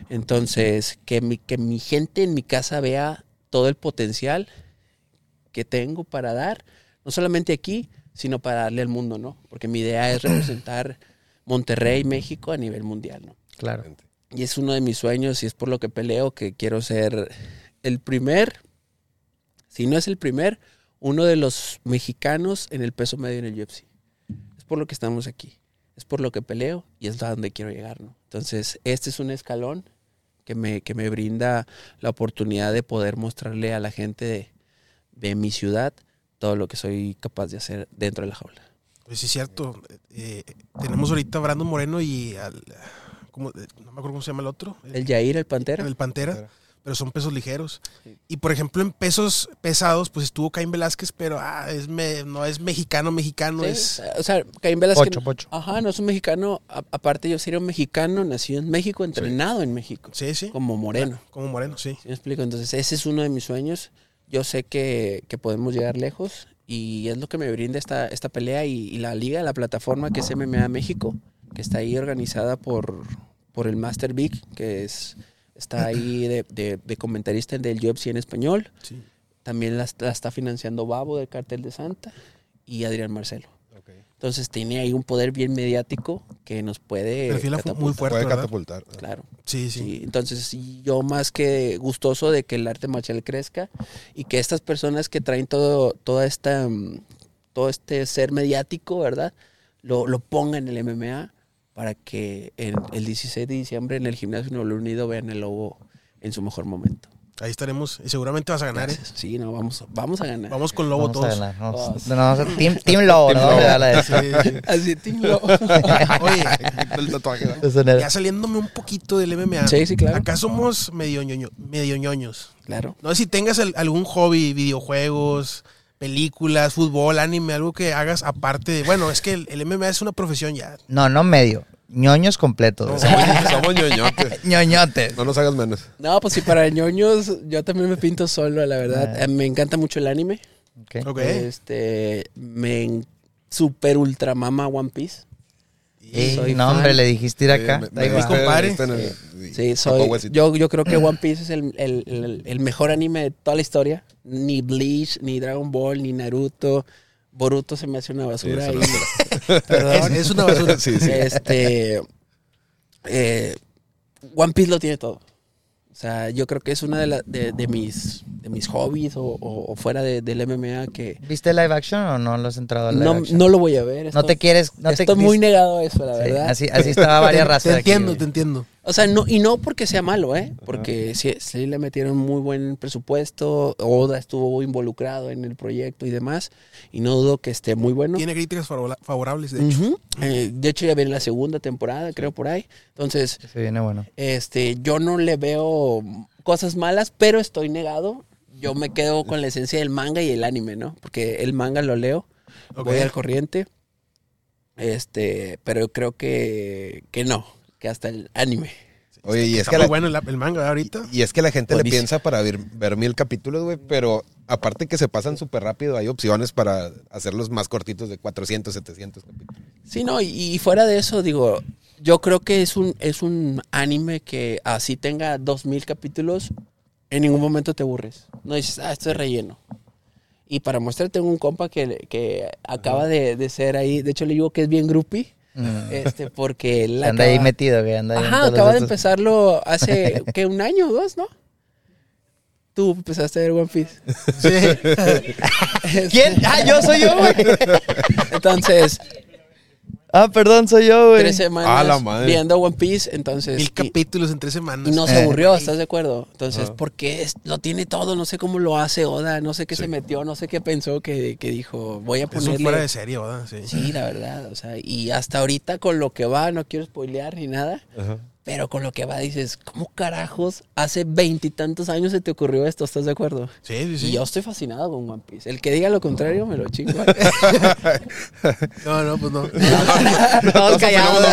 B: Entonces, que mi, que mi gente en mi casa vea todo el potencial que tengo para dar, no solamente aquí, sino para darle al mundo, ¿no? Porque mi idea es representar Monterrey, México a nivel mundial, ¿no?
D: Claro.
B: Y es uno de mis sueños y es por lo que peleo, que quiero ser el primer, si no es el primer, uno de los mexicanos en el peso medio en el UFC. Es por lo que estamos aquí. Es por lo que peleo y es a donde quiero llegar, ¿no? Entonces, este es un escalón que me, que me brinda la oportunidad de poder mostrarle a la gente de, de mi ciudad todo lo que soy capaz de hacer dentro de la jaula.
C: Pues sí, es cierto. Eh, tenemos ahorita a Brandon Moreno y al. ¿cómo? No me acuerdo cómo se llama el otro.
B: El Jair, el Pantera.
C: El Pantera.
A: Pantera.
C: Pero son pesos ligeros.
B: Sí.
C: Y por ejemplo, en pesos pesados, pues estuvo Caín Velázquez, pero ah, es me- no es mexicano, mexicano,
B: Sí,
C: es.
B: O sea, Caín Velázquez.
D: Pocho, pocho.
B: Ajá, no es un mexicano. a- aparte, yo sería un mexicano nacido en México, entrenado en México.
C: Sí, sí.
B: Como moreno.
C: Como Moreno, sí.
B: ¿Sí me explico? Entonces, ese es uno de mis sueños. Yo sé que, que podemos llegar lejos y es lo que me brinda esta, esta pelea y, y la liga, la plataforma que es MMA México, que está ahí organizada por, por el Master Big, que es está ahí de, de- de comentarista del UFC en español.
C: sí.
B: También la, la está financiando Babo del Cartel de Santa y Adrián Marcelo. Entonces tiene ahí un poder bien mediático que nos puede
C: fu- muy
B: catapultar.
C: fuerte,
A: Puede catapultar.
B: Claro.
C: Sí, sí.
B: Sí, entonces yo más que gustoso de que el arte marcial crezca y que estas personas que traen todo, toda esta, mm, todo este ser mediático, ¿verdad? Lo, lo pongan en el MMA para que el, el 16 de diciembre en el gimnasio Nuevo Unido vean el lobo en su mejor momento.
C: Ahí estaremos. Y seguramente vas a ganar, ¿eh?
B: Sí, no, vamos, vamos a ganar.
C: Vamos con Lobo
D: Vamos a
C: todos.
D: ganar. Vamos,
B: Todos.
D: no, team, team Lobo,
A: Team
D: ¿no?
A: Lobo.
D: Le da la de-
C: Sí, sí.
B: Así, Team Lobo.
C: Oye,
A: El tatuaje, ¿no?
C: Ya saliéndome un poquito del MMA.
B: Sí, sí, claro.
C: Acá somos medio, ñoño- medio ñoños.
B: Claro.
C: No sé si tengas el- algún hobby, videojuegos, películas, fútbol, anime, algo que hagas aparte de. Bueno, es que el, el MMA es una profesión ya.
D: No, no medio. ñoños completos.
C: No.
A: Somos, somos ñoñotes.
D: ñoñotes.
A: No nos hagas menos.
B: No, pues sí, para ñoños, yo también me pinto solo, la verdad.
D: Ah.
B: Eh, Me encanta mucho el anime.
D: Ok.
C: Ok.
B: Este, me super ultra mama One Piece.
D: Eh,
B: soy
D: no,
B: fan.
D: hombre, le dijiste ir acá.
A: Sí, me- me
C: compadre.
B: Sí, soy. Yo, yo creo que One Piece es el, el- el- el mejor anime de toda la historia. Ni Bleach, ni Dragon Ball, ni Naruto. Boruto se me hace una basura.
A: es
B: y-
A: una
B: perdón.
C: Es, es una basura.
A: Sí, sí.
B: Este. eh, One Piece lo tiene todo. O sea, yo creo que es una de, la- de, de mis, de mis hobbies o, o- o fuera de- del MMA que
D: ¿Viste live action o no lo has entrado al live
B: no,
D: action?
B: no lo voy a ver.
D: No te quieres. No te,
B: estoy muy
D: dis-
B: negado a eso, la
D: Sí,
B: verdad.
D: así, así estaba varias
C: Te,
D: razas.
C: te entiendo, te entiendo.
B: O sea, no, y no porque sea malo, ¿eh? Porque sí, sí le metieron muy buen presupuesto, Oda estuvo involucrado en el proyecto y demás, y no dudo que esté muy bueno.
C: Tiene críticas favora- favorables, de hecho.
B: Eh, de hecho, ya viene la segunda temporada, creo, por ahí. Entonces,
D: Se viene bueno.
B: este, yo no le veo cosas malas, pero estoy negado. Yo me quedo con la esencia del manga y el anime, ¿no? Porque el manga lo leo, voy al corriente. Este, pero creo que, que no, que hasta el anime.
A: Oye, y es que la,
C: bueno el, el manga ahorita.
A: y es que la gente
B: Buenísimo.
A: le piensa para ver, ver mil capítulos, güey, pero aparte que se pasan súper rápido, hay opciones para hacerlos más cortitos de 400, 700 capítulos.
B: Sí, no, y, y fuera de eso, digo, yo creo que es un, es un anime que así tenga dos mil capítulos, en ningún momento te aburres. No dices, ah, esto es relleno. Y para mostrar, tengo un compa que, que acaba de, de ser ahí, de hecho le digo que es bien groupie,
D: Mm.
B: este, porque él
D: anda
B: acaba,
D: ahí metido, que anda ahí
B: Ajá, acaba de
D: estos-
B: empezarlo hace, ¿qué? Un año o dos, ¿no? Tú empezaste a ver One Piece.
C: Sí.
D: ¿Quién? Ah, yo soy yo, güey.
B: Entonces,
D: Ah, perdón, soy yo, güey.
B: tres semanas
A: Ah, la madre.
B: viendo One Piece, entonces...
C: Mil
B: y-
C: capítulos en tres semanas.
B: Y no se
D: Eh.
B: aburrió, ¿estás de acuerdo? Entonces,
A: Ajá.
B: porque es- lo tiene todo, no sé cómo lo hace Oda, no sé qué
A: Sí.
B: se metió, no sé qué pensó que, que dijo, voy a
C: Es un
B: ponerle...
C: fuera de serie, ¿verdad? Sí.
B: Sí, la verdad, o sea, y hasta ahorita con lo que va, no quiero spoilear ni nada, Pero con lo que va dices, ¿cómo carajos hace veintitantos años se te ocurrió esto? ¿Estás de acuerdo?
C: Sí, sí, sí.
B: Y yo estoy fascinado con One Piece. El que diga lo contrario me lo chingo.
C: No, no, pues no.
D: Todos callados.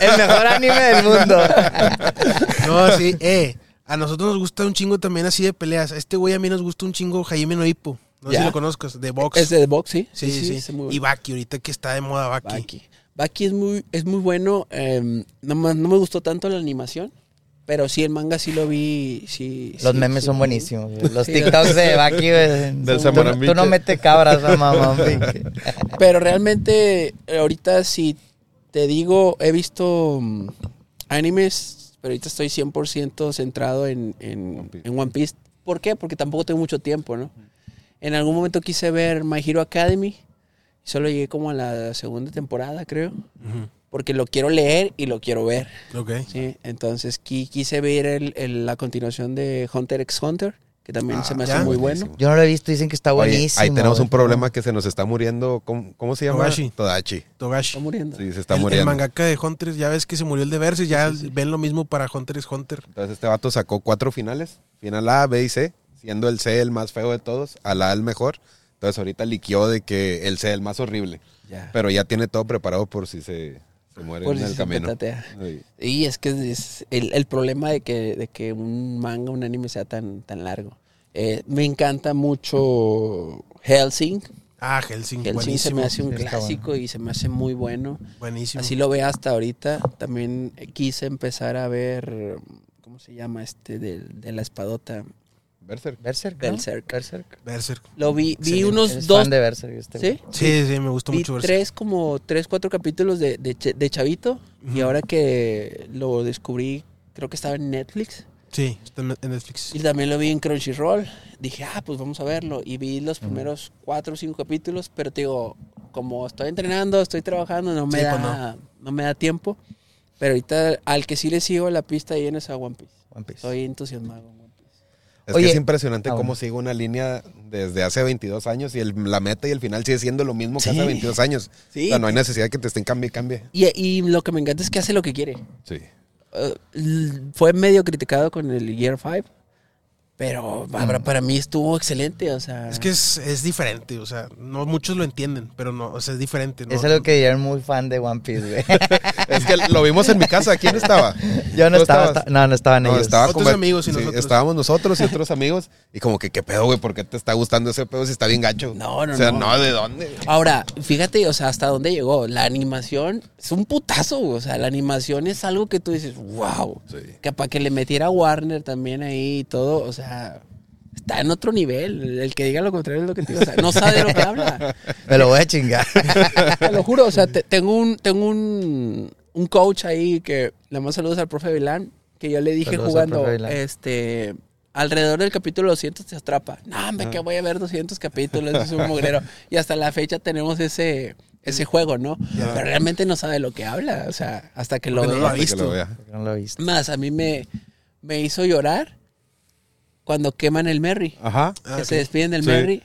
D: El mejor anime del mundo.
C: No, sí, eh. A nosotros nos gusta un chingo también así de peleas. A este güey a mí nos gusta un chingo Jaime Noipo. No sé si lo conozcas, de box.
B: ¿Es de box, sí?
C: Sí, sí, sí.
B: muy
C: Y. Baki, ahorita que está de moda Baki.
B: Baki. Baki es muy, es muy bueno. eh, no, me- no me gustó tanto la animación. Pero sí, el manga sí lo vi. Sí,
D: Los
B: sí,
D: memes
B: sí
D: son buenísimos. güey. Los TikToks de Baki.
A: Del
D: Tú-. Tú no metes cabras, mamá.
B: Pero realmente, eh, ahorita si te digo, he visto mm, animes, pero ahorita estoy 100% centrado en, en,
A: One Piece.
B: en One Piece. ¿Por qué? Porque tampoco tengo mucho tiempo, ¿no? En algún momento quise ver My Hero Academy. Solo llegué como a la segunda temporada, creo. Porque lo quiero leer y lo quiero ver.
C: Ok.
B: ¿sí? Entonces qui- quise ver el- el- la continuación de Hunter x Hunter, que también
C: Ah,
B: se me hace
C: ya.
B: muy bueno.
D: Yo no lo he visto, dicen que está
A: Oye,
D: buenísimo.
A: ahí tenemos un problema que se nos está muriendo. ¿Cómo, cómo se llama?
C: Togashi.
A: Todachi.
C: Togashi.
B: Está muriendo.
A: Sí, se está
C: el, el
A: muriendo.
C: mangaka de Hunter, ya ves que se murió el de Versus, ya
B: Sí, sí, sí.
C: ven lo mismo para Hunter x Hunter.
A: Entonces este vato sacó cuatro finales. Final A, B y C. Siendo el C el más feo de todos. Al A el mejor. Entonces ahorita liqueó de que el C el más horrible.
B: Ya.
A: Pero ya tiene todo preparado por si se, se muere
B: Por
A: en
B: si
A: el
B: se
A: camino. Sí.
B: Y es que es el, el problema de que, de que un manga, un anime sea tan, tan largo. Eh, me encanta mucho Helsing.
C: Ah, Helsing,
B: Helsing se me hace un clásico y se me hace muy bueno.
C: Buenísimo.
B: Así lo ve hasta ahorita. También quise empezar a ver, ¿cómo se llama este? De, de la espadota.
A: Berserk.
D: Berserk. ¿no?
B: Berserk.
D: Berserk.
C: Berserk.
B: Lo vi, vi
C: Excelente.
B: unos
D: Eres
B: dos.
D: fan de Berserk. Este.
B: ¿Sí?
C: Sí, sí, me gustó
B: Vi
C: mucho Berserk.
B: tres, como tres, cuatro capítulos de, de, Ch- de Chavito. Y ahora que lo descubrí, creo que estaba en Netflix.
C: Sí, está en Netflix.
B: Y también lo vi en Crunchyroll. Dije, ah, pues vamos a verlo. Y vi los primeros cuatro o cinco capítulos, pero te digo, como estoy entrenando, estoy trabajando, no me,
C: Sí,
B: da,
C: pues
B: no. me da tiempo. Pero ahorita al que sí le sigo la pista ahí en esa One Piece.
D: One Piece.
B: Estoy entusiasmado.
A: Es
D: Oye,
A: que es impresionante
D: ah,
A: cómo sigue una línea desde hace 22 años y el- la meta y el final sigue siendo lo mismo que
B: Sí.
A: hace 22 años.
B: Sí.
A: O sea, no hay necesidad de que te estén cambie y cambie.
B: Y, y lo que me encanta es que hace lo que quiere.
A: Sí.
B: Eh, fue medio criticado con el Year 5, pero para, para mí estuvo excelente. O sea,
C: Es que es, es diferente, o sea, no muchos lo entienden, pero no, o sea, es diferente. ¿no?
D: Es algo que yo era muy fan de One Piece, güey.
A: Es que lo vimos en mi casa. ¿Quién estaba?
D: Yo no
A: ¿Tú
D: estaba, esta- no, no estaban
A: No,
D: ellos.
A: estaba
C: Otros
A: como-
C: amigos y
A: sí,
C: nosotros.
A: Estábamos nosotros y otros amigos. Y como que, ¿qué pedo, güey? ¿Por qué te está gustando ese pedo si está bien gacho?
B: No, no,
A: O sea,
B: no.
A: no, ¿de dónde?
B: Ahora, fíjate, o sea, hasta dónde llegó. La animación es un putazo, güey. o sea, la animación es algo que tú dices, wow.
A: Sí.
B: Que para que le metiera Warner también ahí y todo, o sea, está en otro nivel. El que diga lo contrario es lo que te digo. O sea, no sabe de lo que habla.
D: Me lo voy a chingar.
B: Te lo juro, o sea, te- tengo un, tengo un, un coach ahí que le mando saludos al profe Vilán, que yo le dije
D: Saludos
B: jugando, este, alrededor del capítulo 200 te atrapa. No, hombre, que voy a ver 200 capítulos, es un mugrero. Y hasta la fecha tenemos ese, ese juego, ¿no? Pero realmente no sabe lo que habla, o sea, hasta que lo
C: no
B: vea.
C: lo ha
A: Hasta que
C: visto.
A: lo vea.
D: No lo he visto.
B: Más, a mí me, me hizo llorar cuando queman el Merry
A: Ajá.
C: Ah,
B: que se despiden del
A: Sí.
B: Merry.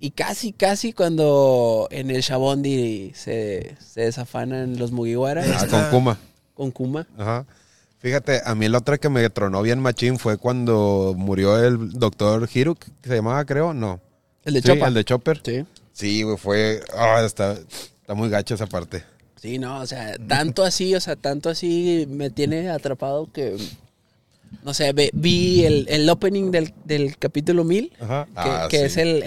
B: Y casi, casi cuando en el Shabondi se, se desafanan los Mugiwara
A: Ah,
C: está.
A: con Kuma.
B: con Kuma.
A: Ajá. Fíjate, a mí la otra que me tronó bien machín fue cuando murió el doctor Hiruk, que se llamaba, creo, no.
B: El de
A: Sí,
B: Chopa.
A: el de Chopper.
B: Sí.
A: Sí, güey, fue... ah, está, está muy gacho esa parte.
B: Sí, no, o sea, tanto así, o sea, tanto así me tiene atrapado que. No sé, ve- vi el, el opening del, del capítulo 1000,
A: Ajá.
B: que,
A: Ah,
B: que
A: sí.
B: es el,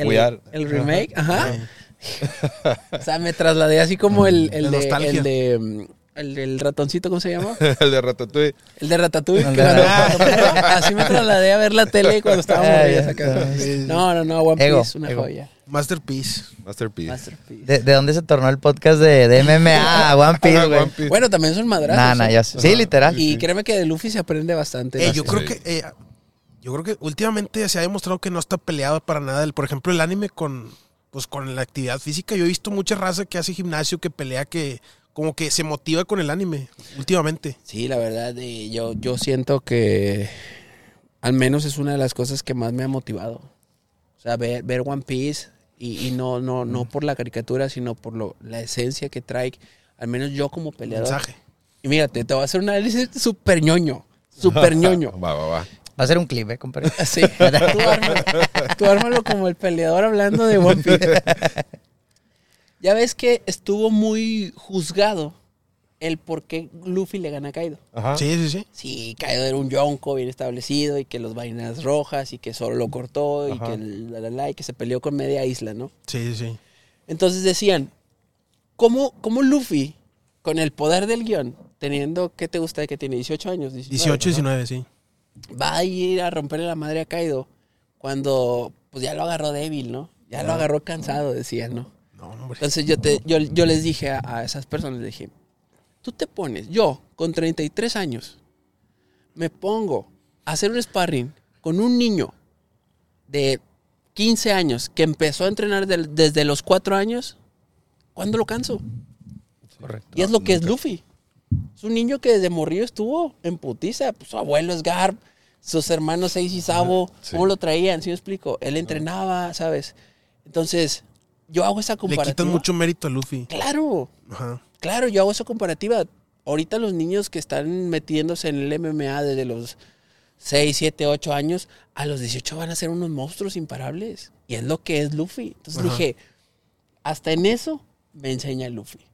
B: el, remake. Ajá. O sea, me trasladé así como el, el de. El de. El del ratoncito, ¿cómo se llama?
A: el de Ratatouille.
B: El de Ratatouille. Cuando- así me trasladé a ver la tele cuando estábamos
D: Ah,
B: acá.
C: sí, sí.
B: No, no, no, One
D: Ego,
B: Piece, una
D: ego.
B: joya.
C: Masterpiece.
A: Masterpiece.
B: Masterpiece.
D: ¿De, de dónde se tornó el podcast de, de MMA? One Piece,
A: Ah,
D: güey.
A: One Piece.
B: Bueno, también son madrazos.
D: Nah, nah,
B: ¿eh?
D: ya sé. Sí, literal.
B: Y créeme que de Luffy se aprende bastante.
C: Eh, yo creo que eh, yo creo que últimamente se ha demostrado que no está peleado para nada. El, por ejemplo, el anime con pues con la actividad física. Yo he visto mucha raza que hace gimnasio, que pelea, que como que se motiva con el anime últimamente.
B: Sí, la verdad, eh, yo, yo siento que al menos es una de las cosas que más me ha motivado. O sea, ver, ver One Piece y, y no, no, no por la caricatura, sino por lo, la esencia que trae, al menos yo como peleador.
C: Mensaje.
B: Y mírate, te voy a hacer un análisis súper ñoño. Súper ñoño.
A: Va, va, va.
D: Va a ser un clip, ¿eh, compadre?
B: Sí, tú ármalo, tú ármalo como el peleador hablando de One Piece. Ya ves que estuvo muy juzgado el por qué Luffy le gana a Kaido.
A: Ajá.
C: Sí, sí, sí.
B: Sí, Kaido era un yonko bien establecido y que los vainas rojas y que solo lo cortó y
A: Ajá.
B: que, la, la, la, y que se peleó con media isla, ¿no?
C: Sí, sí, sí.
B: Entonces decían, ¿cómo, cómo Luffy, con el poder del guion, teniendo, ¿qué te gusta? que tiene 18 años? 19,
C: 18,
B: ¿no?
C: 19, sí.
B: Va a ir a romperle la madre a Kaido cuando pues ya lo agarró débil, ¿no? Ya lo agarró cansado, decían, ¿no?
C: No, hombre.
B: Entonces yo, te, yo, yo les dije a, a esas personas, les dije, tú te pones, yo con 33 años, me pongo a hacer un sparring con un niño de 15 años que empezó a entrenar del- desde los 4 años, ¿cuándo lo canso?
D: Correcto.
B: Y es lo que es Luffy. Es un niño que desde morrillo estuvo en putiza. Pues, su abuelo es Garp, sus hermanos Seis y Sabo,
A: Sí.
B: ¿cómo lo traían? ¿Sí me explico? Él entrenaba, ¿sabes? Entonces, yo hago esa
C: Le
B: comparativa.
C: quitan mucho mérito a Luffy.
B: Claro,
C: Ajá.
B: Claro, yo hago esa comparativa. Ahorita los niños que están metiéndose en el MMA desde los 6, 7, 8 años, a los 18 van a ser unos monstruos imparables. Y es lo que es Luffy. Entonces
C: Ajá.
B: dije, hasta en eso me enseña Luffy.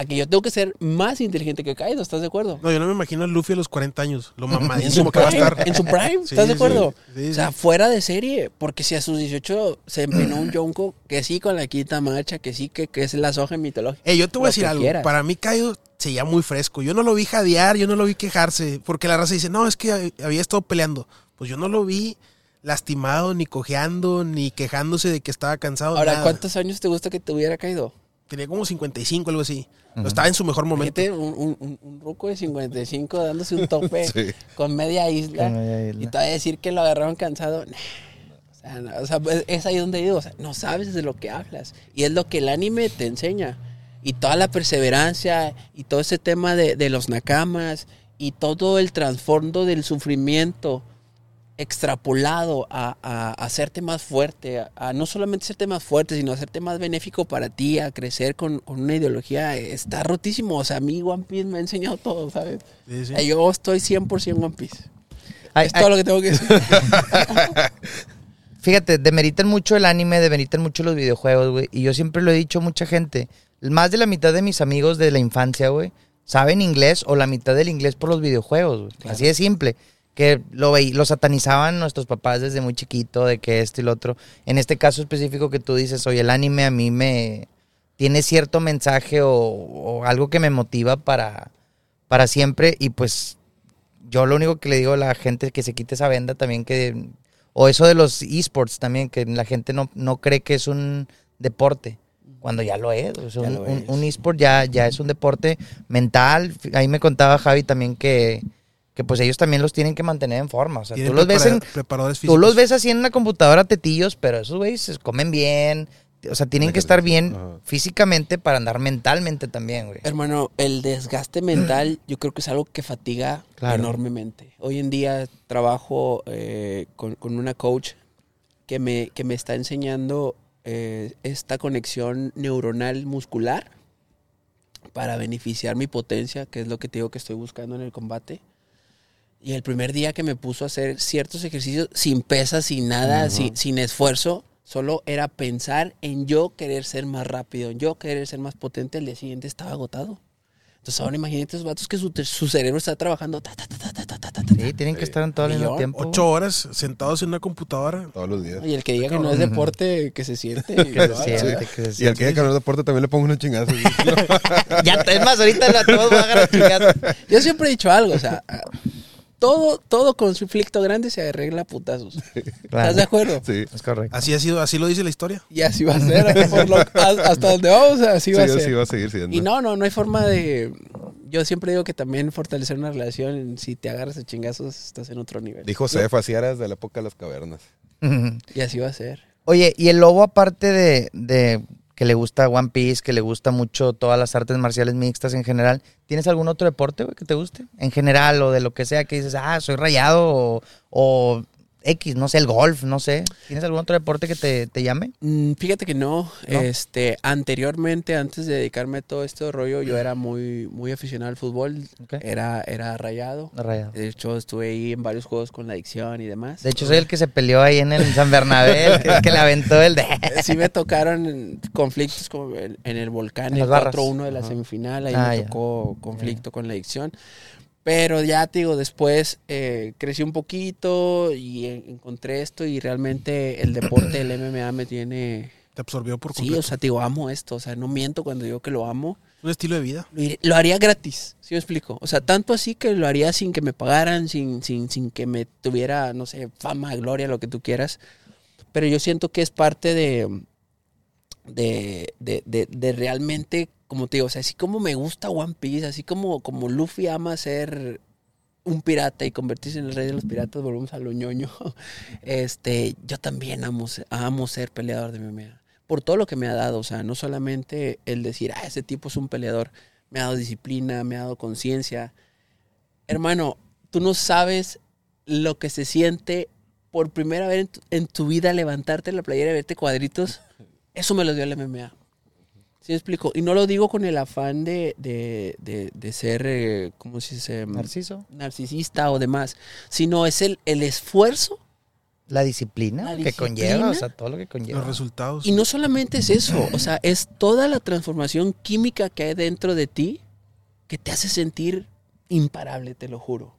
B: A que yo tengo que ser más inteligente que Kaido, ¿estás de acuerdo?
C: No, yo no me imagino a Luffy a los 40 años. Lo mamadísimo que va a estar.
B: en su prime,
C: Sí,
B: ¿estás de acuerdo?
C: sí, sí.
B: O sea, fuera de serie. Porque si a sus 18 se empinó un yonko, que sí con la quinta marcha, que sí que, que es la soja mitológica.
C: Eh, yo te voy a decir algo.
B: quieras.
C: Para mí, Kaido seguía muy fresco. Yo no lo vi jadear, yo no lo vi quejarse. Porque la raza dice, no, es que había estado peleando. Pues yo no lo vi lastimado, ni cojeando, ni quejándose de que estaba cansado.
B: Ahora,
C: nada.
B: ¿cuántos años te gusta que te hubiera caído?
C: Tenía como 55, algo así. Estaba en su mejor momento.
B: Fíjate, un, un, un, ruco de 55 dándose un tope
A: Sí.
B: con media isla.
D: Con media isla.
B: Y todavía decir que lo agarraron cansado. O sea, no, o sea, pues, es ahí donde digo, o sea, no sabes de lo que hablas. Y es lo que el anime te enseña. Y toda la perseverancia y todo ese tema de, de los nakamas y todo el trasfondo del sufrimiento extrapolado a, a- a hacerte más fuerte, a, a no solamente hacerte más fuerte, sino hacerte más benéfico para ti, a crecer con, con una ideología, eh, está rotísimo. O sea, a mí One Piece me ha enseñado todo, ¿sabes?
C: Sí, sí.
B: Eh, Yo estoy 100% One Piece.
D: Ay,
B: es
D: ay,
B: todo lo que tengo que decir.
D: Fíjate, demeritan mucho el anime, demeritan mucho los videojuegos, güey. Y yo siempre lo he dicho a mucha gente. Más de la mitad de mis amigos de la infancia, güey, saben inglés o la mitad del inglés por los videojuegos, güey.
B: Claro.
D: Así de simple. Que lo, veí- lo satanizaban nuestros papás desde muy chiquito, de que esto y lo otro. En este caso específico que tú dices, oye, el anime a mí me tiene cierto mensaje o, o algo que me motiva para, para siempre. Y pues yo lo único que le digo a la gente es que se quite esa venda también que o eso de los esports también que la gente no, no cree que es un deporte cuando ya lo es, o sea,
B: Ya
D: un, un- un esport ya, ya es un deporte mental. Ahí me contaba Javi también que, que pues ellos también los tienen que mantener en forma. O sea, tú los ves
C: prepara-
D: en,
C: preparadores
D: tú los ves así en una computadora tetillos, pero esos güeyes se comen bien. O sea, tienen que estar bien
A: Ajá.
D: físicamente para andar mentalmente también, güey.
B: Hermano, el desgaste mental yo creo que es algo que fatiga
D: Claro.
B: enormemente. Hoy en día trabajo eh, con, con una coach que me, que me está enseñando eh, esta conexión neuronal muscular para beneficiar mi potencia, que es lo que te digo que estoy buscando en el combate. Y el primer día que me puso a hacer ciertos ejercicios sin pesas, sin nada, sin, sin esfuerzo, solo era pensar en yo querer ser más rápido, en yo querer ser más potente, el día siguiente estaba agotado. Entonces ahora imagínate esos vatos que su, su cerebro está trabajando. Ta, ta, ta,
D: sí, tienen que estar en todo el mismo tiempo.
C: Ocho horas sentados en una computadora.
A: Todos los días.
B: Y el que diga que no es deporte, que se siente. Y
D: el que
A: diga que
D: no
A: es deporte también le pongo una chingada.
D: ya, es más, ahorita la todos van a agarrar chingazo.
B: Yo siempre he dicho algo, o sea, todo, todo conflicto grande se arregla a putazos. ¿Estás de acuerdo?
A: Sí.
D: Es correcto.
C: Así ha sido, así lo dice la historia.
B: Y así va a ser. por lo- a- hasta donde vamos, así
A: Sí,
B: va a ser.
A: así va a seguir siendo.
B: Y no, no, no hay forma de... Yo siempre digo que también fortalecer una relación, si te agarras a chingazos, estás en otro nivel.
A: Dijo Cefa, así eras de la época de las cavernas.
B: Y así va a ser.
D: Oye, y el lobo, aparte de, de que le gusta One Piece, que le gusta mucho todas las artes marciales mixtas en general, ¿tienes algún otro deporte güey, que te guste? En general, o de lo que sea, que dices, ah, soy rayado, o, o X, no sé, el golf, no sé. ¿Tienes algún otro deporte que te, te llame?
B: Mm, Fíjate que no.
D: ¿No?
B: Este, anteriormente, antes de dedicarme a todo este rollo, yo era muy, muy aficionado al fútbol.
D: Ok.
B: Era, era rayado.
D: Rayado.
B: De hecho, estuve ahí en varios juegos con la adicción y demás.
D: De hecho, soy el que se peleó ahí en el San Bernabé, que, que le aventó el de...
B: sí me tocaron conflictos como en, en el volcán,
D: En
B: el
D: las barras.
B: 4-1 de la semifinal, ahí
D: Ah,
B: me
D: ya.
B: tocó conflicto con la adicción. Pero ya te digo, después eh, crecí un poquito y en- encontré esto y realmente el deporte del MMA me tiene...
C: Te absorbió por
B: Sí,
C: completo.
B: o sea, te digo, amo esto, o sea, no miento cuando digo que lo amo.
C: un estilo de vida.
B: Lo, haría gratis, ¿sí me explico? O sea, tanto así que lo haría sin que me pagaran, sin, sin, sin que me tuviera, no sé, fama, gloria, lo que tú quieras. Pero yo siento que es parte de, de, de, de, de realmente, como te digo, o sea, así como me gusta One Piece, así como, como Luffy ama ser un pirata y convertirse en el rey de los piratas, volvemos a lo ñoño. Este, yo también amo, amo ser peleador de MMA. Por todo lo que me ha dado, o sea, no solamente el decir, ah, ese tipo es un peleador, me ha dado disciplina, me ha dado conciencia. Hermano, tú no sabes lo que se siente por primera vez en tu, en tu vida levantarte en la playera y verte cuadritos. Eso me lo dio el MMA. ¿Sí me explico? Y no lo digo con el afán de, de, de, de ser, eh, ¿cómo se dice?
D: Narciso.
B: narcisista o demás, sino es el, el esfuerzo.
D: La disciplina
B: La
D: que
B: disciplina.
D: conlleva, o sea, todo lo que conlleva.
C: Los resultados.
B: Y no solamente es eso, o sea, es toda la transformación química que hay dentro de ti que te hace sentir imparable, te lo juro.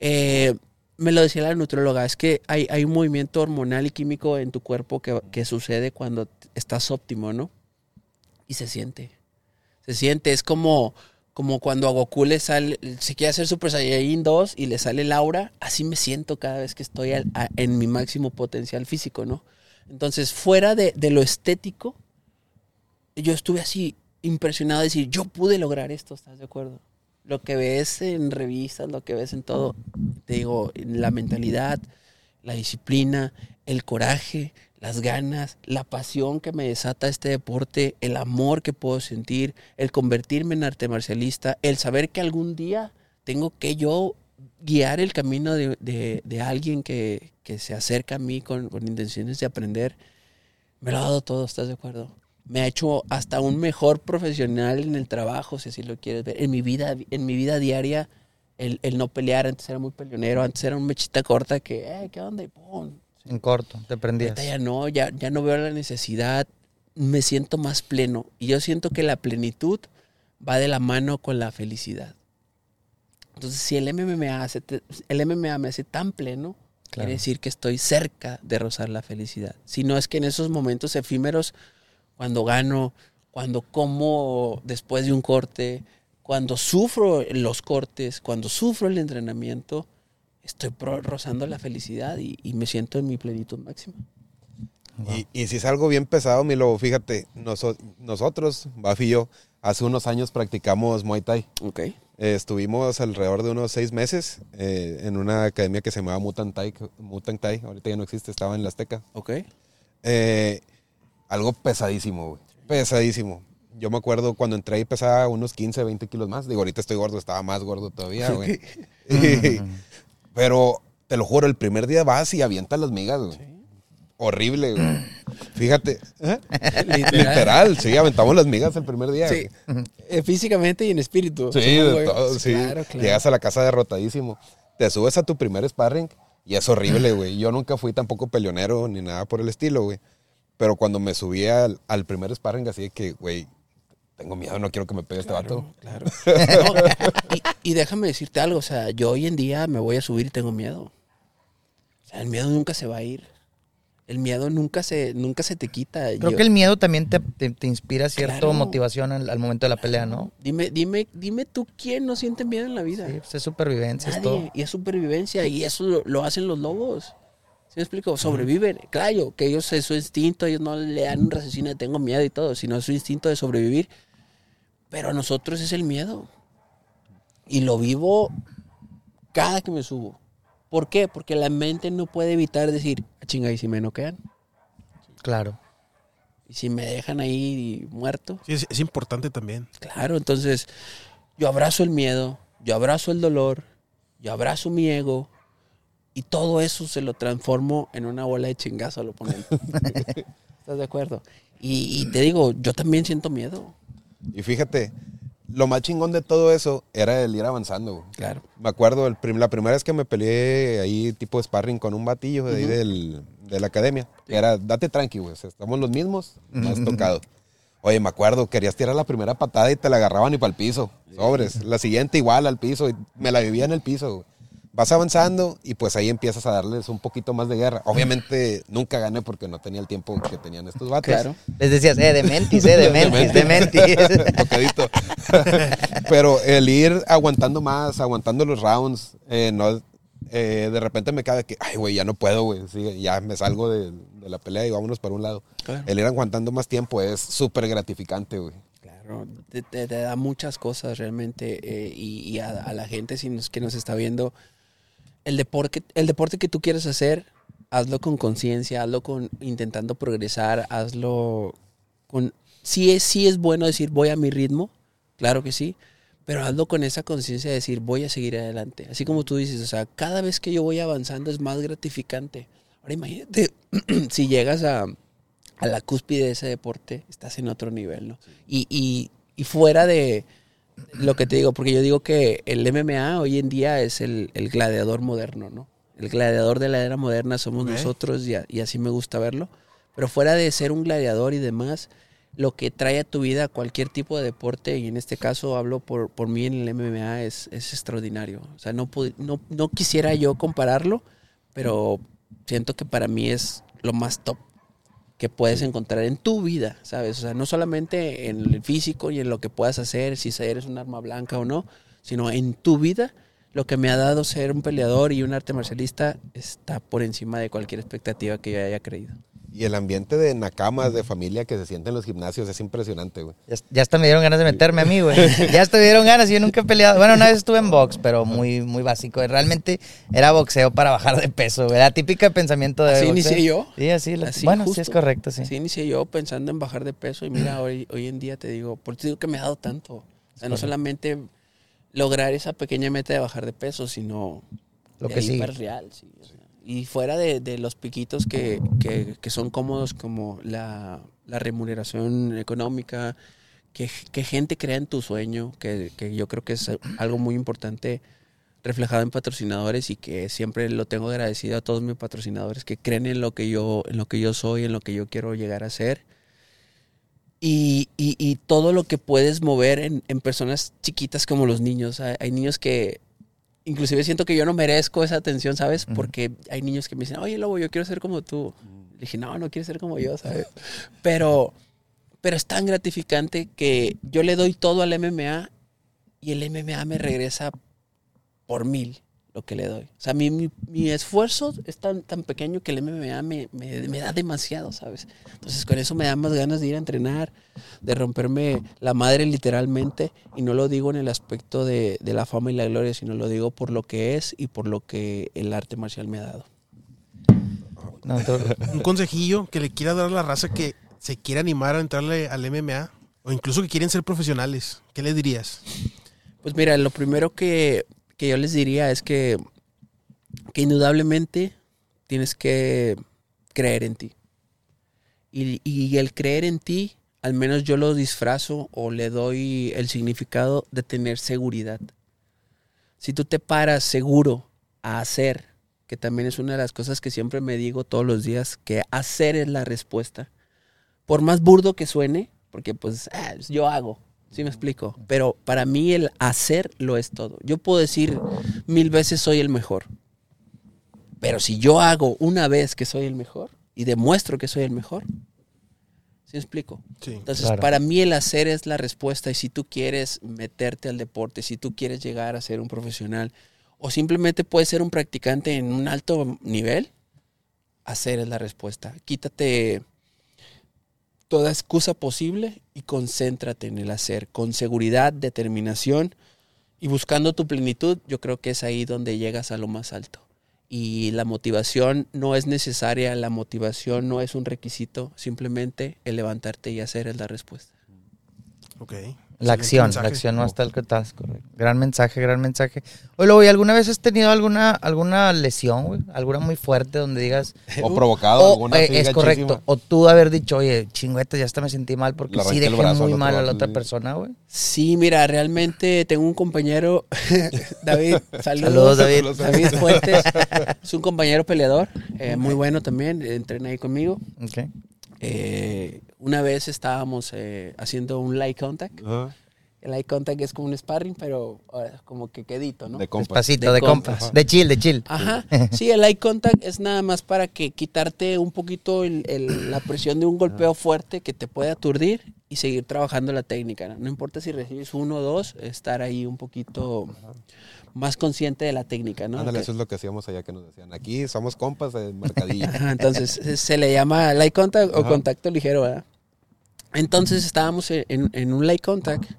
B: Eh, me lo decía la nutrióloga, es que hay, hay un movimiento hormonal y químico en tu cuerpo que, que sucede cuando estás óptimo, ¿no? Y se siente. Se siente, es como, como cuando a Goku le sale, se quiere hacer Super Saiyajin 2 y le sale Laura, así me siento cada vez que estoy al- a- en mi máximo potencial físico, ¿no? Entonces, fuera de, de lo estético, yo estuve así impresionado de decir, yo pude lograr esto, ¿estás de acuerdo? Lo que ves en revistas, lo que ves en todo, te digo, la mentalidad, la disciplina, el coraje, las ganas, la pasión que me desata este deporte, el amor que puedo sentir, el convertirme en arte marcialista, el saber que algún día tengo que yo guiar el camino de, de- alguien que, que se acerca a mí con, con intenciones de aprender, me lo ha dado todo, ¿estás de acuerdo? Me ha hecho hasta un mejor profesional en el trabajo, si así lo quieres ver. En mi vida, en mi vida diaria, el, el no pelear, antes era muy peleonero, antes era un mechita corta que, eh, ¿qué onda? Y.
D: En corto, te prendías.
B: Ahorita ya no, ya, ya no veo la necesidad, me siento más pleno. Y yo siento que la plenitud va de la mano con la felicidad. Entonces, si el MMA, hace el MMA me hace tan pleno,
D: Claro.
B: quiere decir que estoy cerca de rozar la felicidad. Si no es que en esos momentos efímeros, cuando gano, cuando como después de un corte, cuando sufro los cortes, cuando sufro el entrenamiento, estoy rozando la felicidad y, y me siento en mi plenitud máxima.
A: Y, y si es algo bien pesado, mi lobo, fíjate, noso- nosotros, Baf y yo, hace unos años practicamos Muay Thai.
B: Ok.
A: Eh, estuvimos alrededor de unos seis meses eh, en una academia que se llamaba Mutant Thai, Mutant Thai, ahorita ya no existe, estaba en la Azteca.
B: Ok.
A: Eh, algo pesadísimo, güey. Pesadísimo. Yo me acuerdo cuando entré ahí pesaba unos 15, 20 kilos más. Digo, ahorita estoy gordo, estaba más gordo todavía, güey. Pero te lo juro, el primer día vas y avientas las migas, güey. Horrible, güey. Fíjate. ¿eh? Literal, sí, aventamos las migas el primer día.
B: Sí.
A: güey.
B: Eh, físicamente y en espíritu.
A: Sí, de todo, sí.
B: Claro, claro.
A: Llegas a la casa derrotadísimo. Te subes a tu primer sparring y es horrible, güey. Yo nunca fui tampoco peleonero ni nada por el estilo, güey. Pero cuando me subí al, al primer sparring, así de que, güey, tengo miedo, no quiero que me pegue este vato.
B: Claro. No, y, y déjame decirte algo, o sea, yo hoy en día me voy a subir y tengo miedo. O sea, el miedo nunca se va a ir. El miedo nunca se, nunca se te quita.
D: Creo
B: Yo-
D: que el miedo también te, te- te inspira cierta
B: Claro.
D: motivación al, al momento de la pelea, ¿no?
B: Dime, dime, dime tú quién no siente miedo en la vida.
D: Sí, pues es supervivencia, es
B: Nadie.
D: todo.
B: Y es supervivencia. Y eso lo, lo hacen los lobos. ¿Sí me explico? Sobreviven. Claro, que ellos es su instinto, ellos no le dan un raciocinio de tengo miedo y todo, sino es su instinto de sobrevivir. Pero a nosotros es el miedo. Y lo vivo cada que me subo. ¿Por qué? Porque la mente no puede evitar decir, "Ah, chinga, ¿y si me noquean?
D: Claro.
B: ¿Y si me dejan ahí muerto?
C: Sí, es, es importante también.
B: Claro, entonces yo abrazo el miedo, yo abrazo el dolor, yo abrazo mi ego Y todo eso se lo transformo en una bola de chingazo al oponente. ¿Estás de acuerdo? Y, y te digo, yo también siento miedo.
A: Y fíjate, lo más chingón de todo eso era el ir avanzando. güey.
B: Claro.
A: Me acuerdo, el prim- la primera vez que me peleé ahí tipo sparring con un batillo de ahí del, de la academia, era, date tranqui, güey, o sea, estamos los mismos, has tocado. Oye, me acuerdo, querías tirar la primera patada y te la agarraban y para el piso, sobres. La siguiente igual al piso, y me la vivía en el piso, güey. Vas avanzando y pues ahí empiezas a darles un poquito más de guerra. Obviamente nunca gané porque no tenía el tiempo que tenían estos vatos.
B: Claro.
D: Les decías, eh, de mentis, eh, de mentis, de mentis.
A: Tocadito. Pero el ir aguantando más, aguantando los rounds, eh, no, eh, de repente me cae que, ay, güey, ya no puedo, güey. sí, ya me salgo de, de la pelea y vámonos para un lado.
B: Claro.
A: El ir aguantando más tiempo es súper gratificante, güey.
B: Claro, te, te- te da muchas cosas realmente eh, y, y a, a la gente si nos- que nos está viendo, el deporte, el deporte que tú quieres hacer, hazlo con conciencia, hazlo con intentando progresar, hazlo con... Sí es, sí es bueno decir voy a mi ritmo, claro que sí, pero hazlo con esa conciencia de decir voy a seguir adelante. Así como tú dices, o sea, cada vez que yo voy avanzando es más gratificante. Ahora imagínate si llegas a, a la cúspide de ese deporte, estás en otro nivel, ¿no? Y, y, y fuera de lo que te digo, porque yo digo que el MMA hoy en día es el, el gladiador moderno, ¿no? El gladiador de la era moderna somos nosotros y, a- y así me gusta verlo. Pero fuera de ser un gladiador y demás, lo que trae a tu vida cualquier tipo de deporte, y en este caso hablo por, por mí en el MMA, es, es extraordinario. O sea, no, no, no quisiera yo compararlo, pero siento que para mí es lo más top que puedes encontrar en tu vida, ¿sabes? O sea, no solamente en el físico y en lo que puedas hacer, si eres un arma blanca o no, sino en tu vida, lo que me ha dado ser un peleador y un arte marcialista está por encima de cualquier expectativa que yo haya creído.
A: Y el ambiente de nakamas, de familia que se siente en los gimnasios es impresionante, güey.
D: Ya, ya hasta me dieron ganas de meterme a mí, güey. Ya hasta me dieron ganas. Yo nunca he peleado. Bueno, una vez estuve en box, pero muy, muy básico. Realmente era boxeo para bajar de peso, güey. La típica pensamiento de.
B: Así
D: boxeo.
B: inicié yo.
D: Sí, así. bueno, sí es correcto, sí.
B: Así inicié yo pensando en bajar de peso y mira, hoy, hoy en día te digo, por eso digo que me ha dado tanto. O sea, no solamente lograr esa pequeña meta de bajar de peso, sino
D: Lo
B: de
D: que
B: el real. sí. Y fuera de, los piquitos que, que- son cómodos como la, remuneración económica, que, gente crea en tu sueño, que, que yo creo que es algo muy importante reflejado en patrocinadores y que siempre lo tengo agradecido a todos mis patrocinadores que creen en lo que yo, en lo que yo soy, en lo que yo quiero llegar a ser. Y, y- y todo lo que puedes mover en, personas chiquitas como los niños. Hay niños que inclusive siento que yo no merezco esa atención, ¿sabes? Porque hay niños que me dicen, oye, Lobo, yo quiero ser como tú. Le dije, no, no quieres ser como yo, ¿sabes? Pero, pero es tan gratificante que yo le doy todo al MMA y el MMA me regresa por mil lo que le doy. O sea, mi, mi, mi esfuerzo es tan, tan pequeño que el MMA me, me, me da demasiado, ¿sabes? Entonces con eso me da más ganas de ir a entrenar, de romperme la madre literalmente. Y no lo digo en el aspecto de, de la fama y la gloria, sino lo digo por lo que es y por lo que el arte marcial me ha dado.
D: No,
C: Un consejillo que le quiera dar a la raza que se quiere animar a entrarle al MMA o incluso que quieren ser profesionales. ¿Qué les dirías?
B: Pues mira, lo primero que, que yo les diría es que, que indudablemente tienes que creer en ti. Y, el creer en ti, al menos yo lo disfrazo o le doy el significado de tener seguridad. Si tú te paras seguro a hacer, que también es una de las cosas que siempre me digo todos los días, que hacer es la respuesta. Por más burdo que suene, porque pues ah, yo hago, ¿sí me explico? Pero para mí el hacer lo es todo. Yo puedo decir mil veces soy el mejor, pero si yo hago una vez que soy el mejor y demuestro que soy el mejor, ¿sí me explico?
C: Sí.
B: Entonces,
D: Claro.
B: para mí el hacer es la respuesta y si tú quieres meterte al deporte, si tú quieres llegar a ser un profesional o simplemente puedes ser un practicante en un alto nivel, hacer es la respuesta. Quítate toda excusa posible y concéntrate en el hacer con seguridad, determinación y buscando tu plenitud, yo creo que es ahí donde llegas a lo más alto. Y la motivación no es necesaria, la motivación no es un requisito, simplemente el levantarte y hacer es la respuesta.
C: Ok.
D: La acción, la acción no hasta el que estás, correcto. Gran mensaje, gran mensaje. Oye, ¿alguna vez has tenido alguna, alguna lesión, güey? ¿Alguna muy fuerte donde digas...
A: O provocado
D: o,
A: alguna
D: eh, es correcto. O tú haber dicho, oye, chingüeta, ya hasta me sentí mal porque sí dejé muy mal a la otra persona, güey.
B: Sí, mira, realmente tengo un compañero, David,
D: Saludos,
B: saludos.
D: David.
B: David Fuentes, es un compañero peleador, eh, muy bueno también, entrena ahí conmigo.
D: Ok.
B: Eh, una vez estábamos eh, haciendo un light contact. El eye contact es como un sparring, pero ahora, como que quedito, ¿no?
A: De compas.
D: Despacito,
B: De
D: de,
B: compas.
D: compas. De chill, de chill.
B: Ajá. Sí, el eye contact es nada más para que quitarte un poquito el- el- la presión de un golpeo fuerte que te puede aturdir y seguir trabajando la técnica. No, No importa si recibes uno o dos, estar ahí un poquito más consciente de la técnica, ¿no?
A: Ándale, eso es lo que hacíamos allá que nos decían. Aquí somos compas de mercadillo.
B: Entonces se- se le llama light contact o
A: Ajá.
B: contacto ligero, ¿verdad? Entonces estábamos en, en- un light contact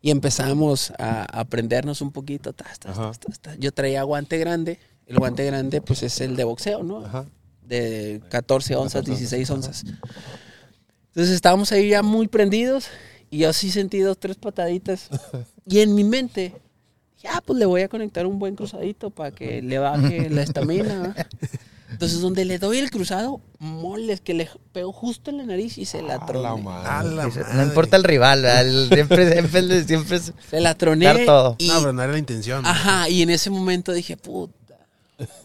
B: y empezamos a aprendernos un poquito. tas, tas, tas. Yo traía guante grande. El guante grande, pues es el de boxeo, ¿no?
A: Ajá.
B: De 14 onzas, 16 onzas. Entonces estábamos ahí ya muy prendidos y yo sí sentí dos, tres pataditas. Y en mi mente, ya pues le voy a conectar un buen cruzadito para que le baje la estamina. Entonces donde le doy el cruzado, moles, que le pego justo en la nariz y se la
A: A la
B: troné.
A: madre.
C: A la
D: Dice, No importa el rival, siempre, siempre, siempre es
B: Se la troné.
D: dar todo.
B: Y,
C: No, pero no era la intención.
B: Ajá, y en ese momento dije, puta.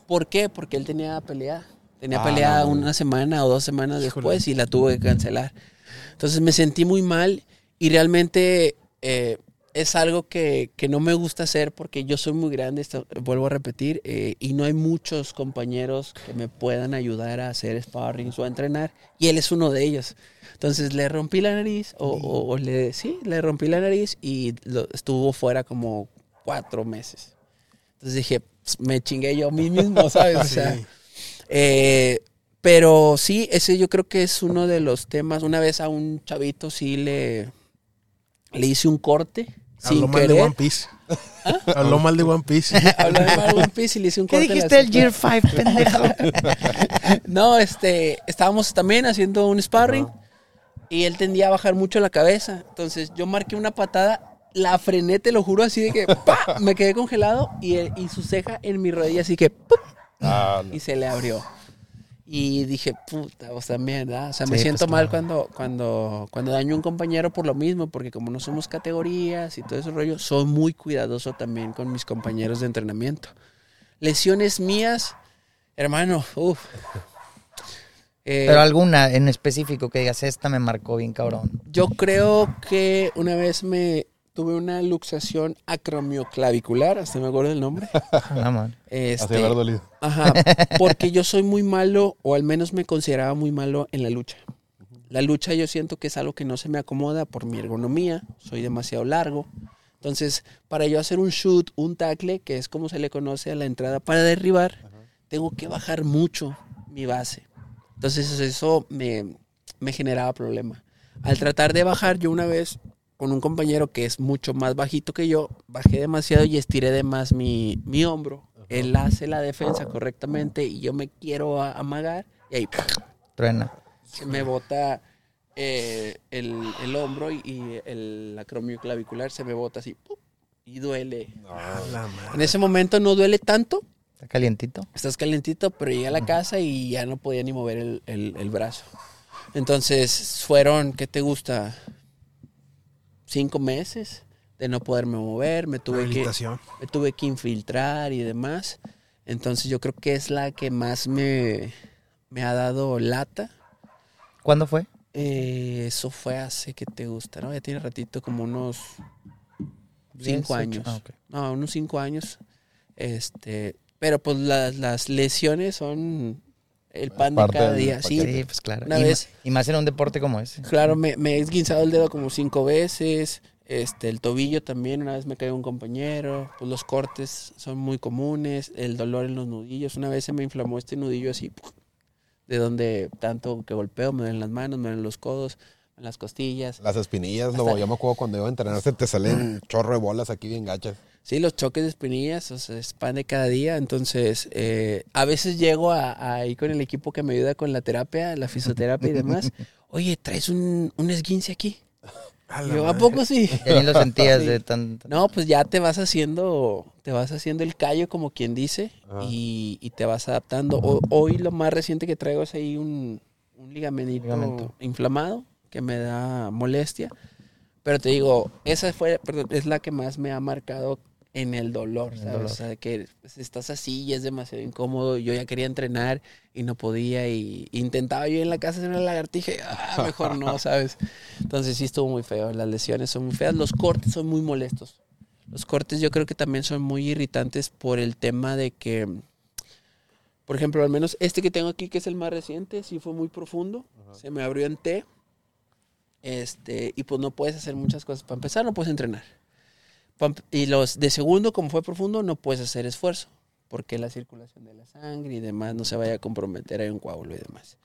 B: ¿Por qué? Porque él tenía pelea. Tenía
A: Ah,
B: pelea
A: no,
B: una semana o dos semanas
C: Híjole.
B: después y la tuve que cancelar. Entonces me sentí muy mal y realmente eh, es algo que, que no me gusta hacer porque yo soy muy grande, esto, vuelvo a repetir, eh, y no hay muchos compañeros que me puedan ayudar a hacer sparring o a entrenar, y él es uno de ellos. Entonces le rompí la nariz, o, o- o le, sí, le rompí la nariz y lo- estuvo fuera como cuatro meses. Entonces dije, "Ps, me chingué yo a mí mismo, ¿sabes? O sea,
C: Sí.
B: eh, pero sí, ese yo creo que es uno de los temas. Una vez a un chavito sí le, le hice un corte
C: Habló mal de. One Piece. Habló mal de One Piece.
B: Habló de mal One Piece y le hice un
D: ¿Qué
B: corte. la
D: dijiste el. Year 5, pendejo?
B: No, este, estábamos también haciendo un sparring y él tendía a bajar mucho la cabeza. Entonces yo marqué una patada, la frené, te lo juro, así de que ¡pa! me quedé congelado y, él- y su ceja en mi rodilla, así que.
A: Ah, no.
B: y se le abrió. Y dije, puta, o sea, mierda. O sea, me siento
D: pues,
B: mal
D: claro.
B: cuando, cuando, cuando daño a un compañero por lo mismo, porque como no somos categorías y todo ese rollo, soy muy cuidadoso también con mis compañeros de entrenamiento. Lesiones mías, hermano, uff. Eh,
D: Pero alguna en específico que digas, esta me marcó bien cabrón.
B: yo creo que una vez me tuve una luxación acromioclavicular, hasta me acuerdo del nombre. Este,
A: dolido.
B: Ajá, porque yo soy muy malo, o al menos me consideraba muy malo en la lucha. La lucha yo siento que es algo que no se me acomoda por mi ergonomía, soy demasiado largo. Entonces, para yo hacer un shoot, un tackle, que es como se le conoce a la entrada para derribar, tengo que bajar mucho mi base. Entonces eso me, me generaba problema. Al tratar de bajar, yo una vez con un compañero que es mucho más bajito que yo, bajé demasiado y estiré de más mi, mi hombro. Él hace la defensa correctamente y yo me quiero a- amagar y ahí
D: Truena.
B: se me bota eh, el, el hombro y, y el acromio clavicular se me bota así ¡pum! y duele.
C: A la madre.
B: En ese momento no duele tanto,
D: Está calientito.
B: estás calentito, pero llegué a la casa y ya no podía ni mover el, el- el brazo. Entonces fueron, ¿qué te gusta? Cinco meses de no poderme mover, me tuve que, me tuve que infiltrar y demás. Entonces yo creo que es la que más me, me ha dado lata.
D: ¿Cuándo fue?
B: Eh, eso fue hace que te gusta, ¿no? Ya tiene ratito, como unos cinco
D: 18.
B: años.
D: Ah, ok.
B: No, unos cinco años. Este, pero pues las, las lesiones son el pan de cada día. Sí,
D: pues claro.
B: Una
D: y,
B: vez-
D: y más en un deporte como ese.
B: claro, me, me he esguinzado el dedo como cinco veces. Este, el tobillo también, una vez me cayó un compañero. Pues los cortes son muy comunes. El dolor en los nudillos. Una vez se me inflamó este nudillo así, de donde tanto que golpeo, me duelen las manos, me duelen los codos, en las costillas.
A: Las espinillas,
B: Hasta-
A: no, yo me acuerdo cuando iba a entrenarse te salen chorro de bolas aquí bien gachas.
B: Sí, los choques de espinillas, o sea, es pan de cada día. Entonces, eh, a veces llego a, a ahí con el equipo que me ayuda con la terapia, la fisioterapia y demás. Oye, ¿traes un, un esguince aquí?
C: A
B: yo, ¿a poco sí?
D: Ya ni lo sentías
B: Sí.
D: de tan... tan-
B: No, pues ya te vas haciendo, te vas haciendo el callo como quien dice
A: Ajá.
B: y, y te vas adaptando. O- hoy lo más reciente que traigo es ahí un, un
D: Ligamento.
B: inflamado que me da molestia. Pero te digo, esa fue, perdón, es la que más me ha marcado en el dolor,
D: el
B: ¿sabes?
D: dolor.
B: O sea, que pues, estás así y es demasiado incómodo. Yo ya quería entrenar y no podía y intentaba yo en la casa hacer una lagartija y ah, mejor no, ¿sabes? Entonces sí estuvo muy feo. Las lesiones son muy feas. Los cortes son muy molestos. Los cortes yo creo que también son muy irritantes por el tema de que, por ejemplo, al menos este que tengo aquí, que es el más reciente, sí fue muy profundo. Se me abrió en T. Este, y pues no puedes hacer muchas cosas. Para empezar, no puedes entrenar. Y los de segundo, como fue profundo, no puedes hacer esfuerzo. Porque la circulación de la sangre y demás no se vaya a comprometer, hay un coágulo y demás.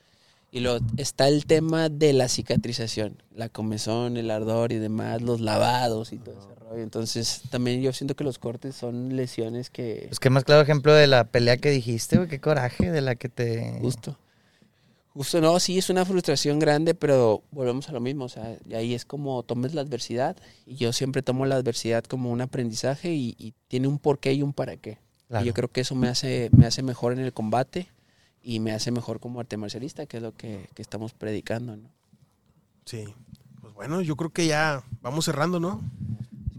B: Y luego está el tema de la cicatrización, la comezón, el ardor y demás, los lavados y todo ese rollo. Entonces, también yo siento que los cortes son lesiones que
D: Pues qué más claro ejemplo de la pelea que dijiste, güey. Qué coraje de la que te...
B: Justo. Justo no, sí, es una frustración grande, pero volvemos a lo mismo. O sea, y ahí es como tomes la adversidad. Y yo siempre tomo la adversidad como un aprendizaje y, y tiene un porqué y un para qué.
D: Claro.
B: Y yo creo que eso me hace, me hace mejor en el combate y me hace mejor como arte marcialista, que es lo que, que estamos predicando, ¿no?
C: Sí. Pues bueno, yo creo que ya vamos cerrando, ¿no?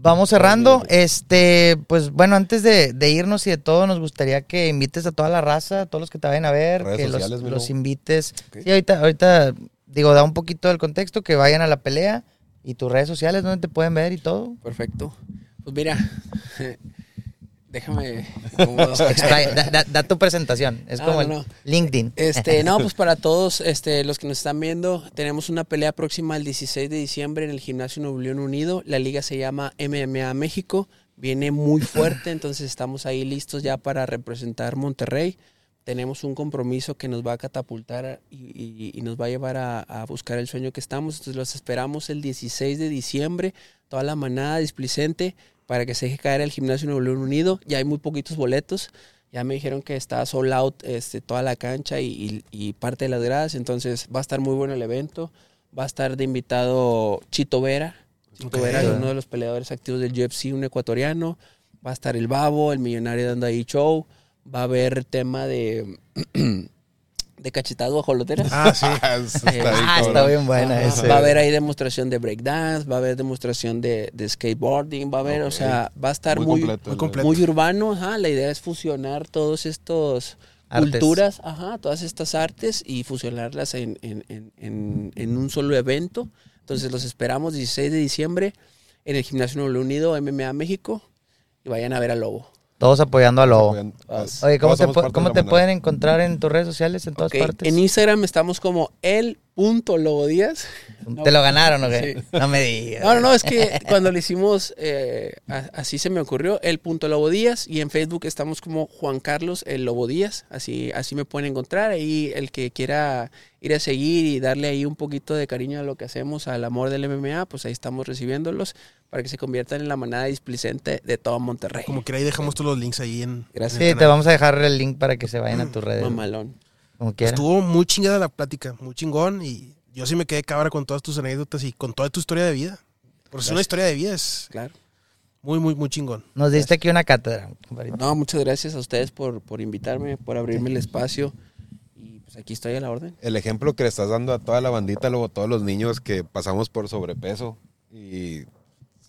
D: Vamos cerrando. Este, pues bueno, antes de, de irnos y de todo, nos gustaría que invites a toda la raza, a todos los que te vayan a ver,
A: Redes
D: que los,
A: sociales,
D: invites.
A: Ok.
D: Sí, ahorita, ahorita, digo, da un poquito del contexto, que vayan a la pelea y tus redes sociales, donde te pueden ver y todo.
B: Perfecto. Pues mira, déjame...
D: da, da- da tu presentación. Es
B: No,
D: como
B: no.
D: LinkedIn.
B: Este, no, pues para todos este, los que nos están viendo, tenemos una pelea próxima el 16 de diciembre en el Gimnasio Nuevo León Unido. La liga se llama MMA México. Viene muy fuerte, entonces estamos ahí listos ya para representar Monterrey. Tenemos un compromiso que nos va a catapultar y, y- y nos va a llevar a, a buscar el sueño que estamos. Entonces los esperamos el 16 de diciembre, toda la manada displicente, para que se deje caer al Gimnasio Nuevo León Unido. Ya hay muy poquitos boletos. Ya me dijeron que está sold out este, toda la cancha y, y- y parte de las gradas, entonces va a estar muy bueno el evento. Va a estar de invitado Chito Vera. Chito. Vera es uno de los peleadores activos del UFC, un ecuatoriano. Va a estar el Babo, el millonario dando ahí show. Va a haber tema de, de cachetado ajoloteras.
C: Ah, sí.
A: está bien,
D: Ah, está bien buena
B: Ajá.
D: ese.
B: Va a haber ahí demostración de breakdance, va a haber demostración de, de skateboarding, va a haber, o sea, va a estar
A: Muy
B: muy,
A: completo
C: muy
A: el-
C: completo.
B: muy urbano, ajá, la idea es fusionar todos estos
D: Artes.
B: culturas, ajá, todas estas artes y fusionarlas en, en- en- en- en un solo evento. Entonces los esperamos 16 de diciembre en el Gimnasio Nuevo Unido, MMA México, y vayan a ver al Lobo.
D: Todos apoyando a Lobo. Oye, ¿cómo
A: todos
D: te, cómo pueden encontrar en tus redes sociales en todas partes?
B: En Instagram estamos como el punto Lobo Díaz.
D: ¿Te lo ganaron o qué?
B: Sí.
D: No me digas.
B: No, no, no, es que cuando lo hicimos, eh, así se me ocurrió, el punto Lobo Díaz, y en Facebook estamos como Juan Carlos el Lobo Díaz, así, así me pueden encontrar, ahí el que quiera ir a seguir y darle ahí un poquito de cariño a lo que hacemos, al amor del MMA, pues ahí estamos recibiéndolos para que se conviertan en la manada displicente de todo Monterrey.
C: Como que ahí dejamos todos los links ahí en.
B: Gracias.
C: en
D: Sí, te vamos a dejar el link para que se vayan a tus redes.
B: Mamalón.
D: Como.
C: Estuvo muy chingada la plática, muy chingón. Y yo sí me quedé cabra con todas tus anécdotas y con toda tu historia de vida. Porque es una historia de vida, es
B: Claro.
C: muy, muy, muy chingón.
D: Nos diste aquí una cátedra, compadrito.
B: No, muchas gracias a ustedes por, por invitarme, por abrirme el espacio, y pues aquí estoy a la orden.
A: El ejemplo que le estás dando a toda la bandita, luego a todos los niños que pasamos por sobrepeso y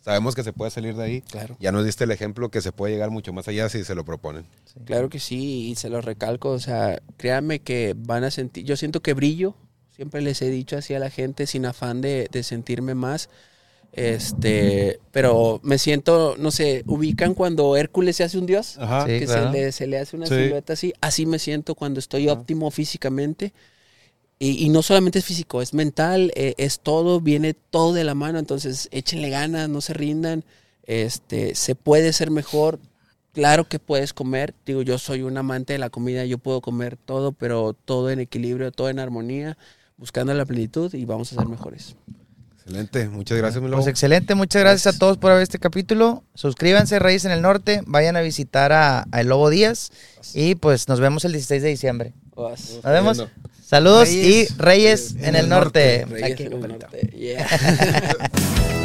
A: sabemos que se puede salir de ahí.
B: Claro.
A: Ya nos diste el ejemplo que se puede llegar mucho más allá si se lo proponen.
B: Claro que sí, y se lo recalco, o sea, créanme que van a sentir, yo siento que brillo, siempre les he dicho así a la gente sin afán de, de sentirme más, este, pero me siento, no sé, ubican cuando Hércules se hace un dios,
A: Ajá.
D: Sí.
B: que
D: claro.
B: se, le, se le hace una
A: Sí.
B: silueta así, así me siento cuando estoy
A: Ajá.
B: óptimo físicamente. Y, y no solamente es físico, es mental, eh, es todo, viene todo de la mano, entonces échenle ganas, no se rindan, este, se puede ser mejor, claro que puedes comer, digo, yo soy un amante de la comida, yo puedo comer todo, pero todo en equilibrio, todo en armonía, buscando la plenitud y vamos a ser mejores.
A: Excelente. Muchas gracias.
D: Pues excelente, muchas gracias a todos por ver este capítulo. Suscríbanse, Reyes en el Norte, vayan a visitar a, a El Lobo Díaz y pues nos vemos el 16 de diciembre. Nos vemos. Saludos
C: Reyes
D: y Reyes en el norte.
B: Reyes
D: Aquí,
B: en el norte, yeah.